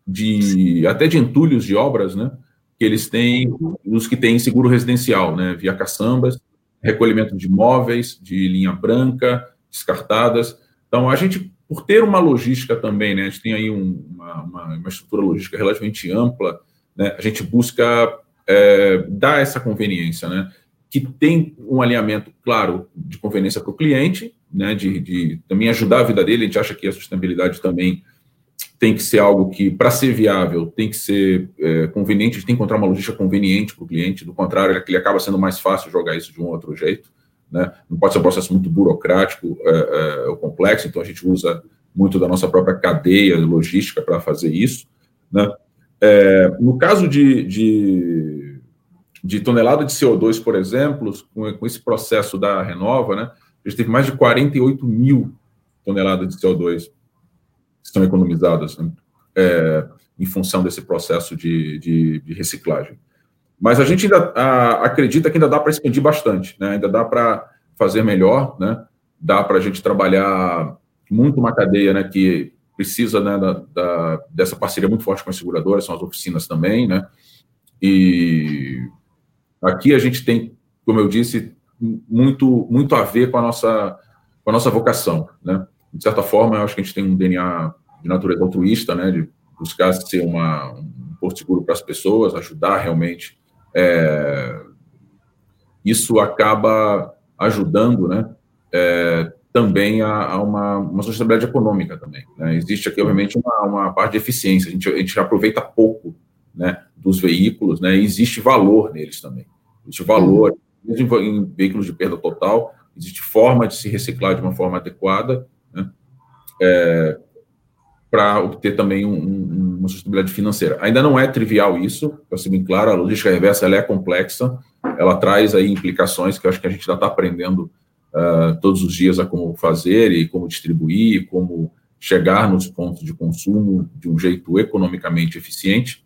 de até de entulhos de obras, né, que eles têm, os que têm seguro residencial, né, via caçambas, recolhimento de móveis de linha branca, descartadas. Então, a gente por ter uma logística também, né, a gente tem aí um, uma, uma, estrutura logística relativamente ampla, né, a gente busca é, dar essa conveniência, né, que tem um alinhamento, claro, de conveniência para o cliente, né, de, de, também ajudar a vida dele, a gente acha que a sustentabilidade também tem que ser algo que, para ser viável, tem que ser é, conveniente, a gente tem que encontrar uma logística conveniente para o cliente, do contrário, ele acaba sendo mais fácil jogar isso de um outro jeito, né? Não pode ser um processo muito burocrático é, é, ou complexo, então a gente usa muito da nossa própria cadeia logística para fazer isso. Né? É, no caso de, de, de, tonelada de CO2, por exemplo, com, com, esse processo da Renova, né, a gente teve mais de 48 mil toneladas de CO2 que estão economizadas né, é, em função desse processo de, de, de reciclagem. Mas a gente ainda a, acredita que ainda dá para expandir bastante, né? ainda dá para fazer melhor, né? dá para a gente trabalhar muito uma cadeia né, que precisa né, da, da, dessa parceria muito forte com as seguradoras, são as oficinas também, né? E aqui a gente tem, como eu disse, muito, muito a ver com a nossa, com a nossa vocação, né? De certa forma, eu acho que a gente tem um DNA de natureza altruísta, né? De buscar ser uma, um porto seguro para as pessoas, ajudar realmente é, isso acaba ajudando, né, é, também a, a uma, uma, sustentabilidade econômica também. Né? Existe aqui, obviamente, uma, uma, parte de eficiência. A gente, a gente aproveita pouco né, dos veículos, né? existe valor neles também. Existe valor, em veículos de perda total, existe forma de se reciclar de uma forma adequada, né? É, para obter também um, um, uma sustentabilidade financeira. Ainda não é trivial isso, para ser bem claro, a logística reversa é complexa, ela traz aí implicações que eu acho que a gente ainda está aprendendo uh, todos os dias a como fazer e como distribuir, como chegar nos pontos de consumo de um jeito economicamente eficiente,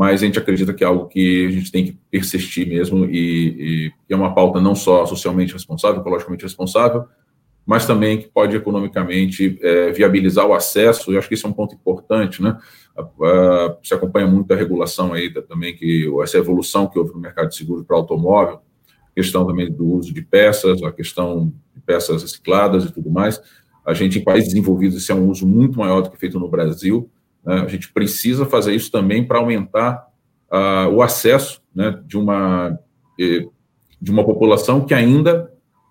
mas a gente acredita que é algo que a gente tem que persistir mesmo e, e é uma pauta não só socialmente responsável, ecologicamente responsável, mas também que pode economicamente é, viabilizar o acesso, e acho que isso é um ponto importante, né? se acompanha muito a regulação aí também, que essa evolução que houve no mercado de seguro para automóvel, questão também do uso de peças, a questão de peças recicladas e tudo mais. A gente, em países desenvolvidos, isso é um uso muito maior do que feito no Brasil. Né? A gente precisa fazer isso também para aumentar uh, o acesso né, de, uma, de uma população que ainda,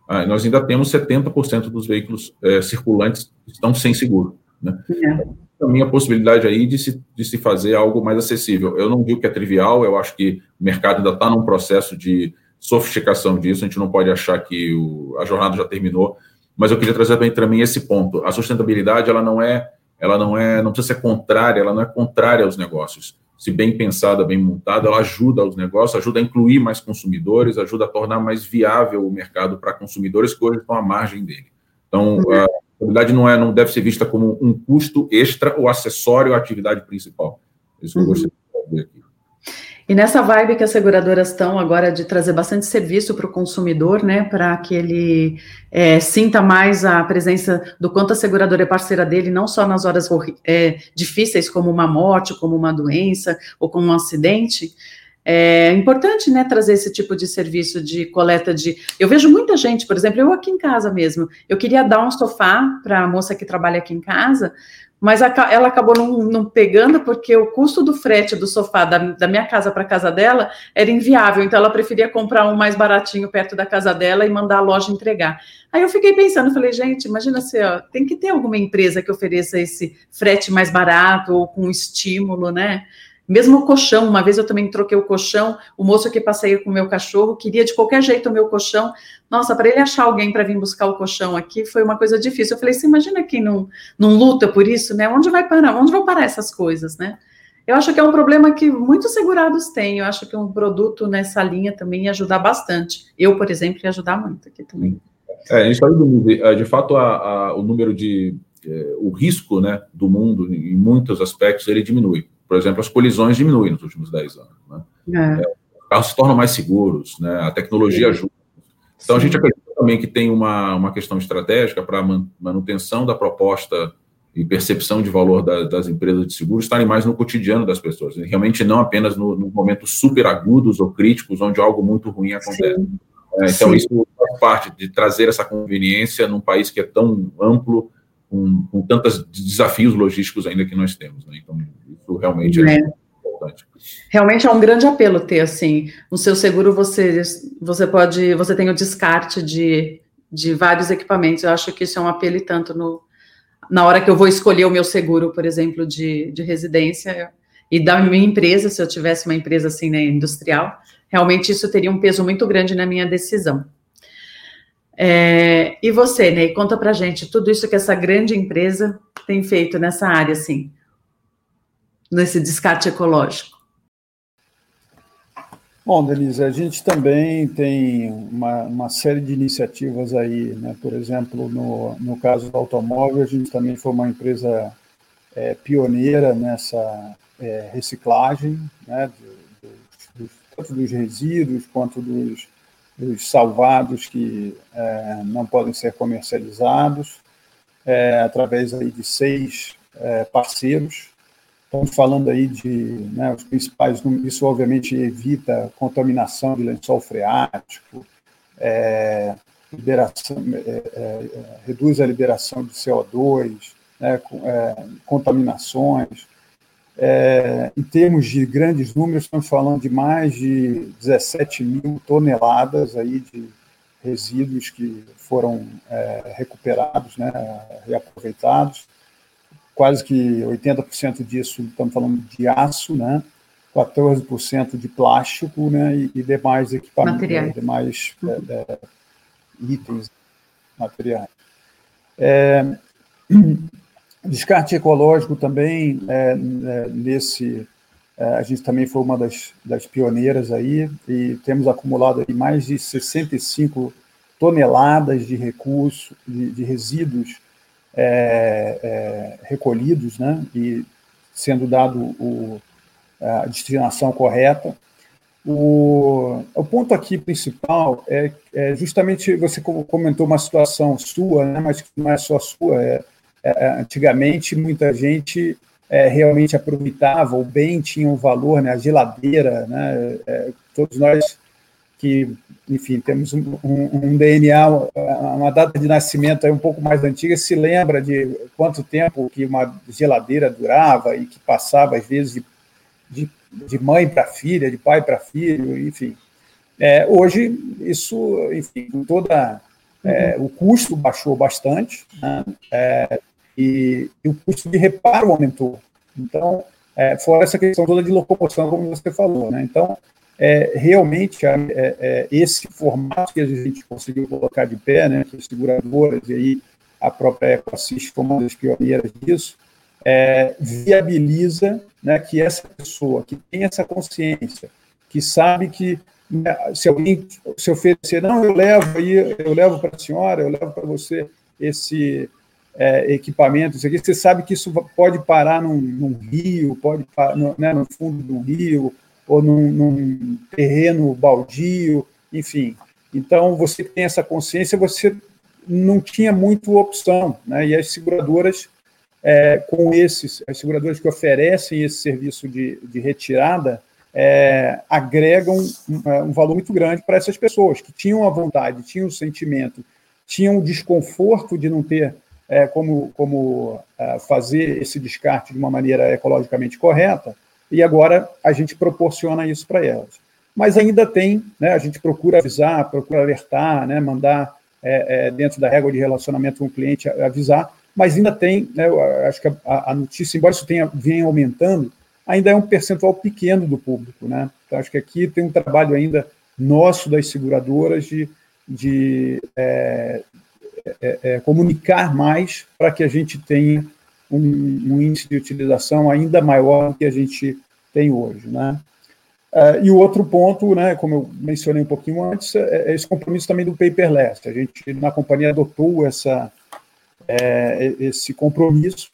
uh, nós ainda temos 70% dos veículos uh, circulantes que estão sem seguro. Né? É. Também a possibilidade aí de se, de se fazer algo mais acessível. Eu não digo que é trivial, eu acho que o mercado ainda está num processo de sofisticação disso, a gente não pode achar que o, a jornada já terminou, mas eu queria trazer mim esse ponto. A sustentabilidade, ela não é, ela não é, não precisa ser contrária, ela não é contrária aos negócios. Se bem pensada, bem montada, ela ajuda os negócios, ajuda a incluir mais consumidores, ajuda a tornar mais viável o mercado para consumidores que hoje estão à margem dele. Então, uhum. a sustentabilidade não é, não deve ser vista como um custo extra ou acessório à atividade principal. Isso que eu uhum. gostaria de aqui. E nessa vibe que as seguradoras estão agora de trazer bastante serviço para o consumidor, né, para que ele é, sinta mais a presença do quanto a seguradora é parceira dele, não só nas horas é, difíceis, como uma morte, como uma doença ou como um acidente. É importante, né, trazer esse tipo de serviço de coleta de. Eu vejo muita gente, por exemplo, eu aqui em casa mesmo. Eu queria dar um sofá para a moça que trabalha aqui em casa, mas ela acabou não, não, pegando porque o custo do frete do sofá da, da minha casa para a casa dela era inviável, então ela preferia comprar um mais baratinho perto da casa dela e mandar a loja entregar. Aí eu fiquei pensando, falei, gente, imagina se ó, tem que ter alguma empresa que ofereça esse frete mais barato ou com estímulo, né? Mesmo o colchão, uma vez eu também troquei o colchão, o moço que passeia com o meu cachorro queria de qualquer jeito o meu colchão. Nossa, para ele achar alguém para vir buscar o colchão aqui foi uma coisa difícil. Eu falei, você imagina quem não, não luta por isso, né? Onde vai parar? Onde vão parar essas coisas, né? Eu acho que é um problema que muitos segurados têm. Eu acho que um produto nessa linha também ia ajudar bastante. Eu, por exemplo, ia ajudar muito aqui também. É, a gente está vendo, de fato, a, a, o número de. É, o risco né, do mundo, em muitos aspectos, ele diminui. Por exemplo, as colisões diminuem nos últimos 10 anos. Né? É. É, os carros se tornam mais seguros, né? a tecnologia Sim. ajuda. Então, Sim. a gente acredita também que tem uma, uma questão estratégica para a manutenção da proposta e percepção de valor da, das empresas de seguros estarem mais no cotidiano das pessoas, realmente não apenas nos no momentos super agudos ou críticos, onde algo muito ruim acontece. É, então, Sim. isso faz parte de trazer essa conveniência num país que é tão amplo, com, com tantos desafios logísticos ainda que nós temos. Né? Então, isso realmente é, é, importante. Realmente é um grande apelo ter, assim, no seu seguro você, você pode, você tem o descarte de, de vários equipamentos, eu acho que isso é um apelo e tanto no, na hora que eu vou escolher o meu seguro, por exemplo, de, de residência, e da minha empresa, se eu tivesse uma empresa assim, né, industrial, realmente isso teria um peso muito grande na minha decisão. É, e você, Ney, conta pra gente tudo isso que essa grande empresa tem feito nessa área, assim, nesse descarte ecológico. Bom, Denise, a gente também tem uma, uma série de iniciativas aí, né? Por exemplo, no, no caso do automóvel, a gente também foi uma empresa é, pioneira nessa é, reciclagem, né? Tanto dos resíduos quanto dos os salvados que é, não podem ser comercializados, é, através aí de seis é, parceiros. Estamos falando aí de né, os principais, isso obviamente evita contaminação de lençol freático, é, é, é, reduz a liberação de CO2, né, contaminações, é, em termos de grandes números, estamos falando de mais de 17 mil toneladas aí de, resíduos que foram é, recuperados, né, reaproveitados. Quase que 80% disso, estamos falando de aço, né, 14% de plástico né, e, e demais equipamentos, Materiais. demais é, é, itens materiais. É, descarte ecológico também, é, é, nesse, é, a gente também foi uma das, das pioneiras aí, e temos acumulado aí mais de 65 toneladas de recursos, de, de resíduos recolhidos, né, e sendo dado o, a destinação correta. O, o ponto aqui principal é, é, justamente você comentou uma situação sua, né, mas que não é só sua. É, é, antigamente, muita gente é, realmente aproveitava o bem, tinha um valor, né, a geladeira, né, é, todos nós que, enfim, temos um, um, um, DNA, uma data de nascimento aí um pouco mais antiga, se lembra de quanto tempo que uma geladeira durava e que passava, às vezes, de de, de mãe para filha, de pai para filho, enfim. É, hoje, isso, enfim, toda. É, o custo baixou bastante né? E, e, o custo de reparo aumentou. Então, é, fora essa questão toda de locomoção, como você falou. Né? Então, é, realmente, é, é, esse formato que a gente conseguiu colocar de pé, né, que as seguradoras e aí a própria EcoAssist foi uma das pioneiras disso, é, viabiliza né, que essa pessoa que tem essa consciência, que sabe que né, se alguém se oferecer, não, eu levo aí, eu levo para a senhora, eu levo para você esse é, equipamento, isso aqui, você sabe que isso pode parar num, num rio, pode parar no, né, no fundo um rio, ou num, num terreno baldio, enfim. Então, você tem essa consciência, você não tinha muito opção, né? E as seguradoras é, com esses, as seguradoras que oferecem esse serviço de, de retirada é, agregam um, é, um, valor muito grande para essas pessoas que tinham a vontade, tinham o sentimento, tinham o desconforto de não ter é, como, como é, fazer esse descarte de uma maneira ecologicamente correta, e agora a gente proporciona isso para elas. Mas ainda tem, né, a gente procura avisar, procura alertar, né, mandar é, dentro da régua de relacionamento com o cliente avisar, mas ainda tem, né, acho que a, a, notícia, embora isso tenha, venha aumentando, ainda é um percentual pequeno do público. Né? Então, acho que aqui tem um trabalho ainda nosso das seguradoras de, de é, é, é, comunicar mais para que a gente tenha um, um, índice de utilização ainda maior do que a gente tem hoje. Né? Uh, e o outro ponto, né, como eu mencionei um pouquinho antes, é, é esse compromisso também do paperless. A gente, na companhia, adotou essa, é, esse compromisso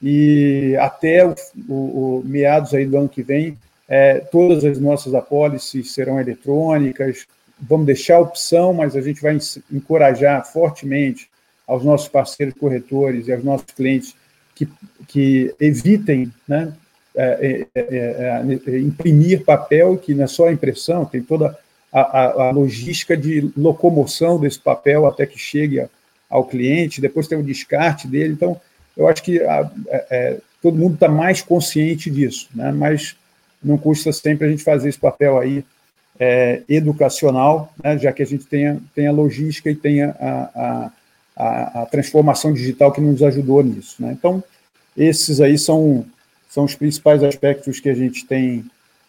e até o, o, o, meados aí do ano que vem, é, todas as nossas apólices serão eletrônicas. Vamos deixar a opção, mas a gente vai encorajar fortemente aos nossos parceiros corretores e aos nossos clientes que, que evitem né, é, é, é, é imprimir papel, que não é só a impressão, tem toda a, a, a logística de locomoção desse papel até que chegue a, ao cliente, depois tem o descarte dele. Então, eu acho que é, é todo mundo está mais consciente disso, né? mas não custa sempre a gente fazer esse papel aí é, educacional, né? já que a gente tem a, logística e tem a, a, a, a transformação digital que nos ajudou nisso. Né? Então, esses aí são, são os principais aspectos que a gente tem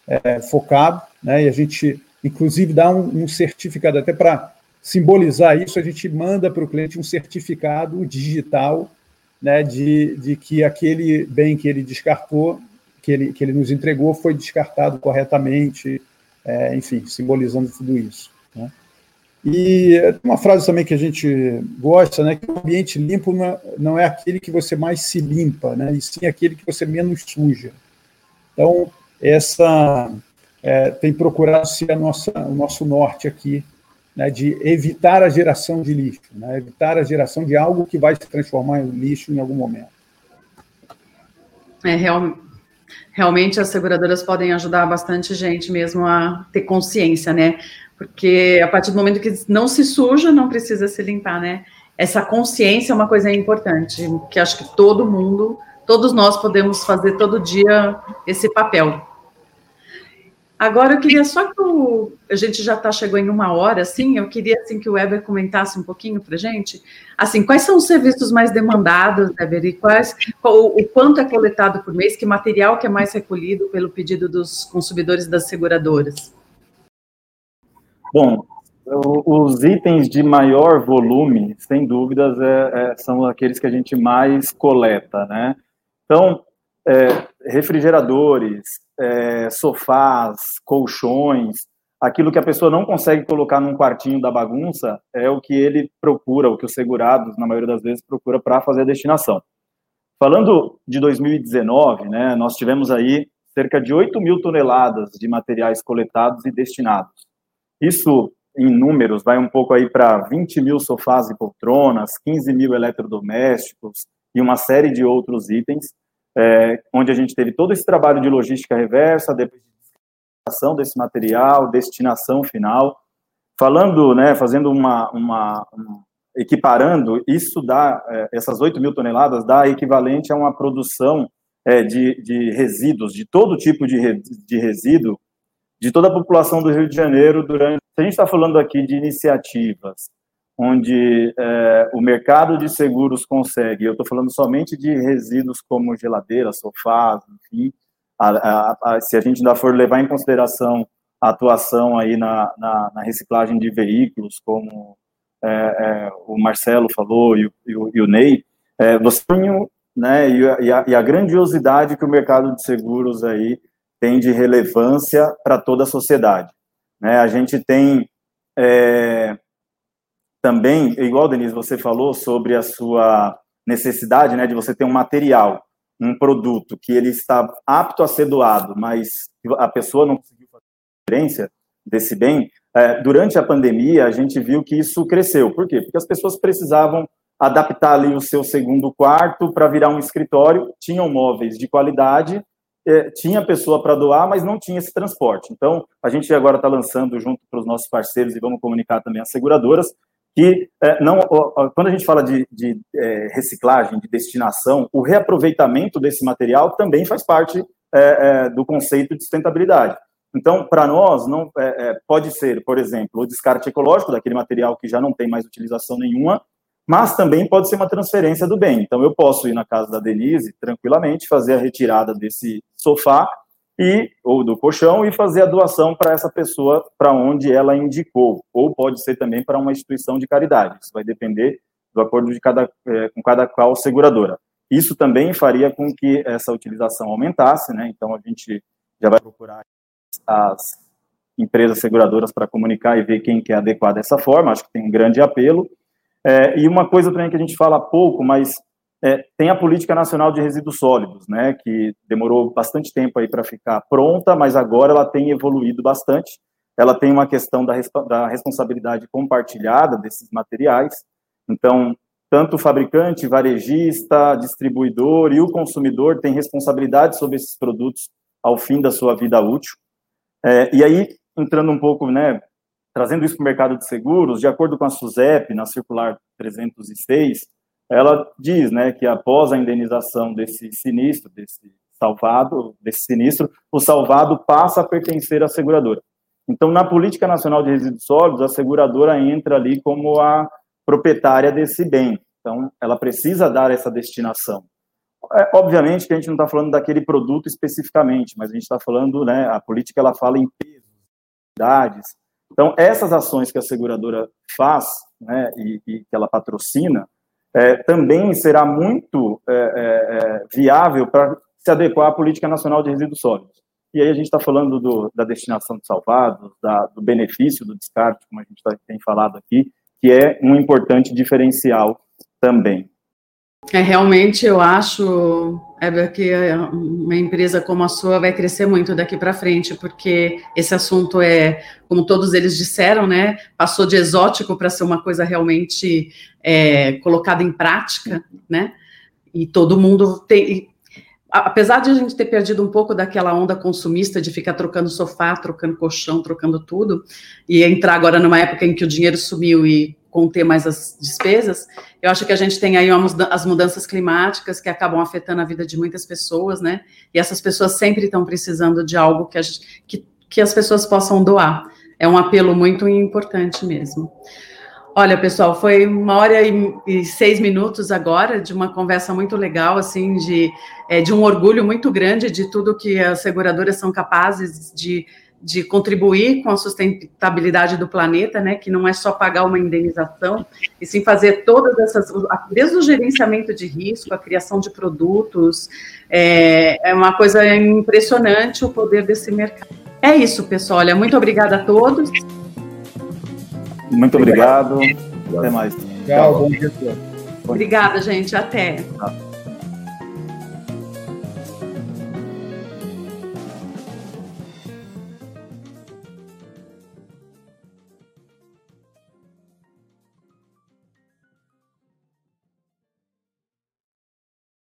é, focado, né? e a gente, inclusive, dá um, um certificado até para simbolizar isso, a gente manda para o cliente um certificado digital né, de, de que aquele bem que ele descartou, que ele, que ele nos entregou, foi descartado corretamente, é, enfim, simbolizando tudo isso. Né? E uma frase também que a gente gosta, né, que o ambiente limpo não é, não é aquele que você mais se limpa, né, e sim aquele que você menos suja. Então, essa é, tem procurado ser a nossa, o nosso norte aqui né, de evitar a geração de lixo, né, evitar a geração de algo que vai se transformar em lixo em algum momento. É, real, realmente as seguradoras podem ajudar bastante gente mesmo a ter consciência, né? Porque a partir do momento que não se suja, não precisa se limpar, né? Essa consciência é uma coisa importante, que acho que todo mundo, todos nós podemos fazer todo dia esse papel. Agora eu queria só que o, a gente já está chegou em uma hora, assim, eu queria assim que o Weber comentasse um pouquinho para gente, assim, quais são os serviços mais demandados, Weber, e quais, o, o, quanto é coletado por mês, que material que é mais recolhido pelo pedido dos consumidores das seguradoras? Bom, os itens de maior volume, sem dúvidas, é, é, são aqueles que a gente mais coleta, né? Então, é, refrigeradores, é, sofás, colchões, aquilo que a pessoa não consegue colocar num quartinho da bagunça é o que ele procura, o que os segurados, na maioria das vezes, procura para fazer a destinação. Falando de 2019, né, nós tivemos aí cerca de 8 mil toneladas de materiais coletados e destinados. Isso, em números, vai um pouco aí para 20 mil sofás e poltronas, 15 mil eletrodomésticos e uma série de outros itens é, onde a gente teve todo esse trabalho de logística reversa, depois de destinação desse material, destinação final. Falando, né, fazendo uma, uma um, equiparando, isso dá, é, essas 8 mil toneladas dá equivalente a uma produção é, de, de resíduos, de todo tipo de, re, de resíduo, de toda a população do Rio de Janeiro durante. A gente está falando aqui de iniciativas onde é, o mercado de seguros consegue, eu estou falando somente de resíduos como geladeira, sofás, enfim, a, a, a, se a gente ainda for levar em consideração a atuação aí na, na, na reciclagem de veículos, como é, é, o Marcelo falou e o, e o, e o Ney, é, você tem né, e a, e a grandiosidade que o mercado de seguros aí tem de relevância para toda a sociedade. Né? A gente tem é, também, igual, Denise, você falou sobre a sua necessidade né, de você ter um material, um produto que ele está apto a ser doado, mas a pessoa não conseguiu fazer diferença desse bem, é, durante a pandemia a gente viu que isso cresceu. Por quê? Porque as pessoas precisavam adaptar ali o seu segundo quarto para virar um escritório, tinham móveis de qualidade, é, tinha pessoa para doar, mas não tinha esse transporte. Então, a gente agora está lançando junto para os nossos parceiros e vamos comunicar também as seguradoras, que é, não, quando a gente fala de, de é, reciclagem, de destinação, o reaproveitamento desse material também faz parte é, é do conceito de sustentabilidade. Então, para nós, não é, é, pode ser, por exemplo, o descarte ecológico daquele material que já não tem mais utilização nenhuma, mas também pode ser uma transferência do bem. Então, eu posso ir na casa da Denise tranquilamente, fazer a retirada desse sofá e ou do colchão e fazer a doação para essa pessoa para onde ela indicou, ou pode ser também para uma instituição de caridade. Isso vai depender do acordo de cada é, com cada qual seguradora. Isso também faria com que essa utilização aumentasse, né? Então a gente já vai procurar as empresas seguradoras para comunicar e ver quem quer adequar dessa forma. Acho que tem um grande apelo. É, e uma coisa também que a gente fala pouco, mas é, tem a Política Nacional de Resíduos Sólidos, né, que demorou bastante tempo aí para ficar pronta, mas agora ela tem evoluído bastante. Ela tem uma questão da, da responsabilidade compartilhada desses materiais. Então, tanto o fabricante, varejista, distribuidor e o consumidor têm responsabilidade sobre esses produtos ao fim da sua vida útil. É, e aí, entrando um pouco, né, trazendo isso para o mercado de seguros, de acordo com a SUSEP, na circular 306, ela diz, né, que após a indenização desse sinistro, desse salvado, desse sinistro, o salvado passa a pertencer à seguradora. Então, na Política Nacional de Resíduos Sólidos, a seguradora entra ali como a proprietária desse bem. Então, ela precisa dar essa destinação. É, obviamente que a gente não está falando daquele produto especificamente, mas a gente está falando, né, a política ela fala em pesos, idades. Então, essas ações que a seguradora faz, né, e, e que ela patrocina, é, também será muito é, é, é viável para se adequar à política nacional de resíduos sólidos. E aí a gente está falando do, da destinação de salvados, da, do benefício do descarte, como a gente tá, tem falado aqui, que é um importante diferencial também. É, realmente eu acho, Heber, que uma empresa como a sua vai crescer muito daqui para frente, porque esse assunto é, como todos eles disseram, né, passou de exótico para ser uma coisa realmente é, colocada em prática, né, e todo mundo tem, apesar de a gente ter perdido um pouco daquela onda consumista de ficar trocando sofá, trocando colchão, trocando tudo, e entrar agora numa época em que o dinheiro sumiu e conter mais as despesas, eu acho que a gente tem aí as mudanças climáticas que acabam afetando a vida de muitas pessoas, né? E essas pessoas sempre estão precisando de algo que, gente, que que as pessoas possam doar. É um apelo muito importante mesmo. Olha, pessoal, foi uma hora e, seis minutos agora de uma conversa muito legal, assim, de, é, de um orgulho muito grande de tudo que as seguradoras são capazes de, de contribuir com a sustentabilidade do planeta, né? Que não é só pagar uma indenização, e sim fazer todas essas, desde o gerenciamento de risco, a criação de produtos, é, é uma coisa impressionante o poder desse mercado. É isso, pessoal. Olha, muito obrigada a todos. Muito obrigado. obrigado. Até mais. Tchau, bom dia. Obrigada, gente. Até.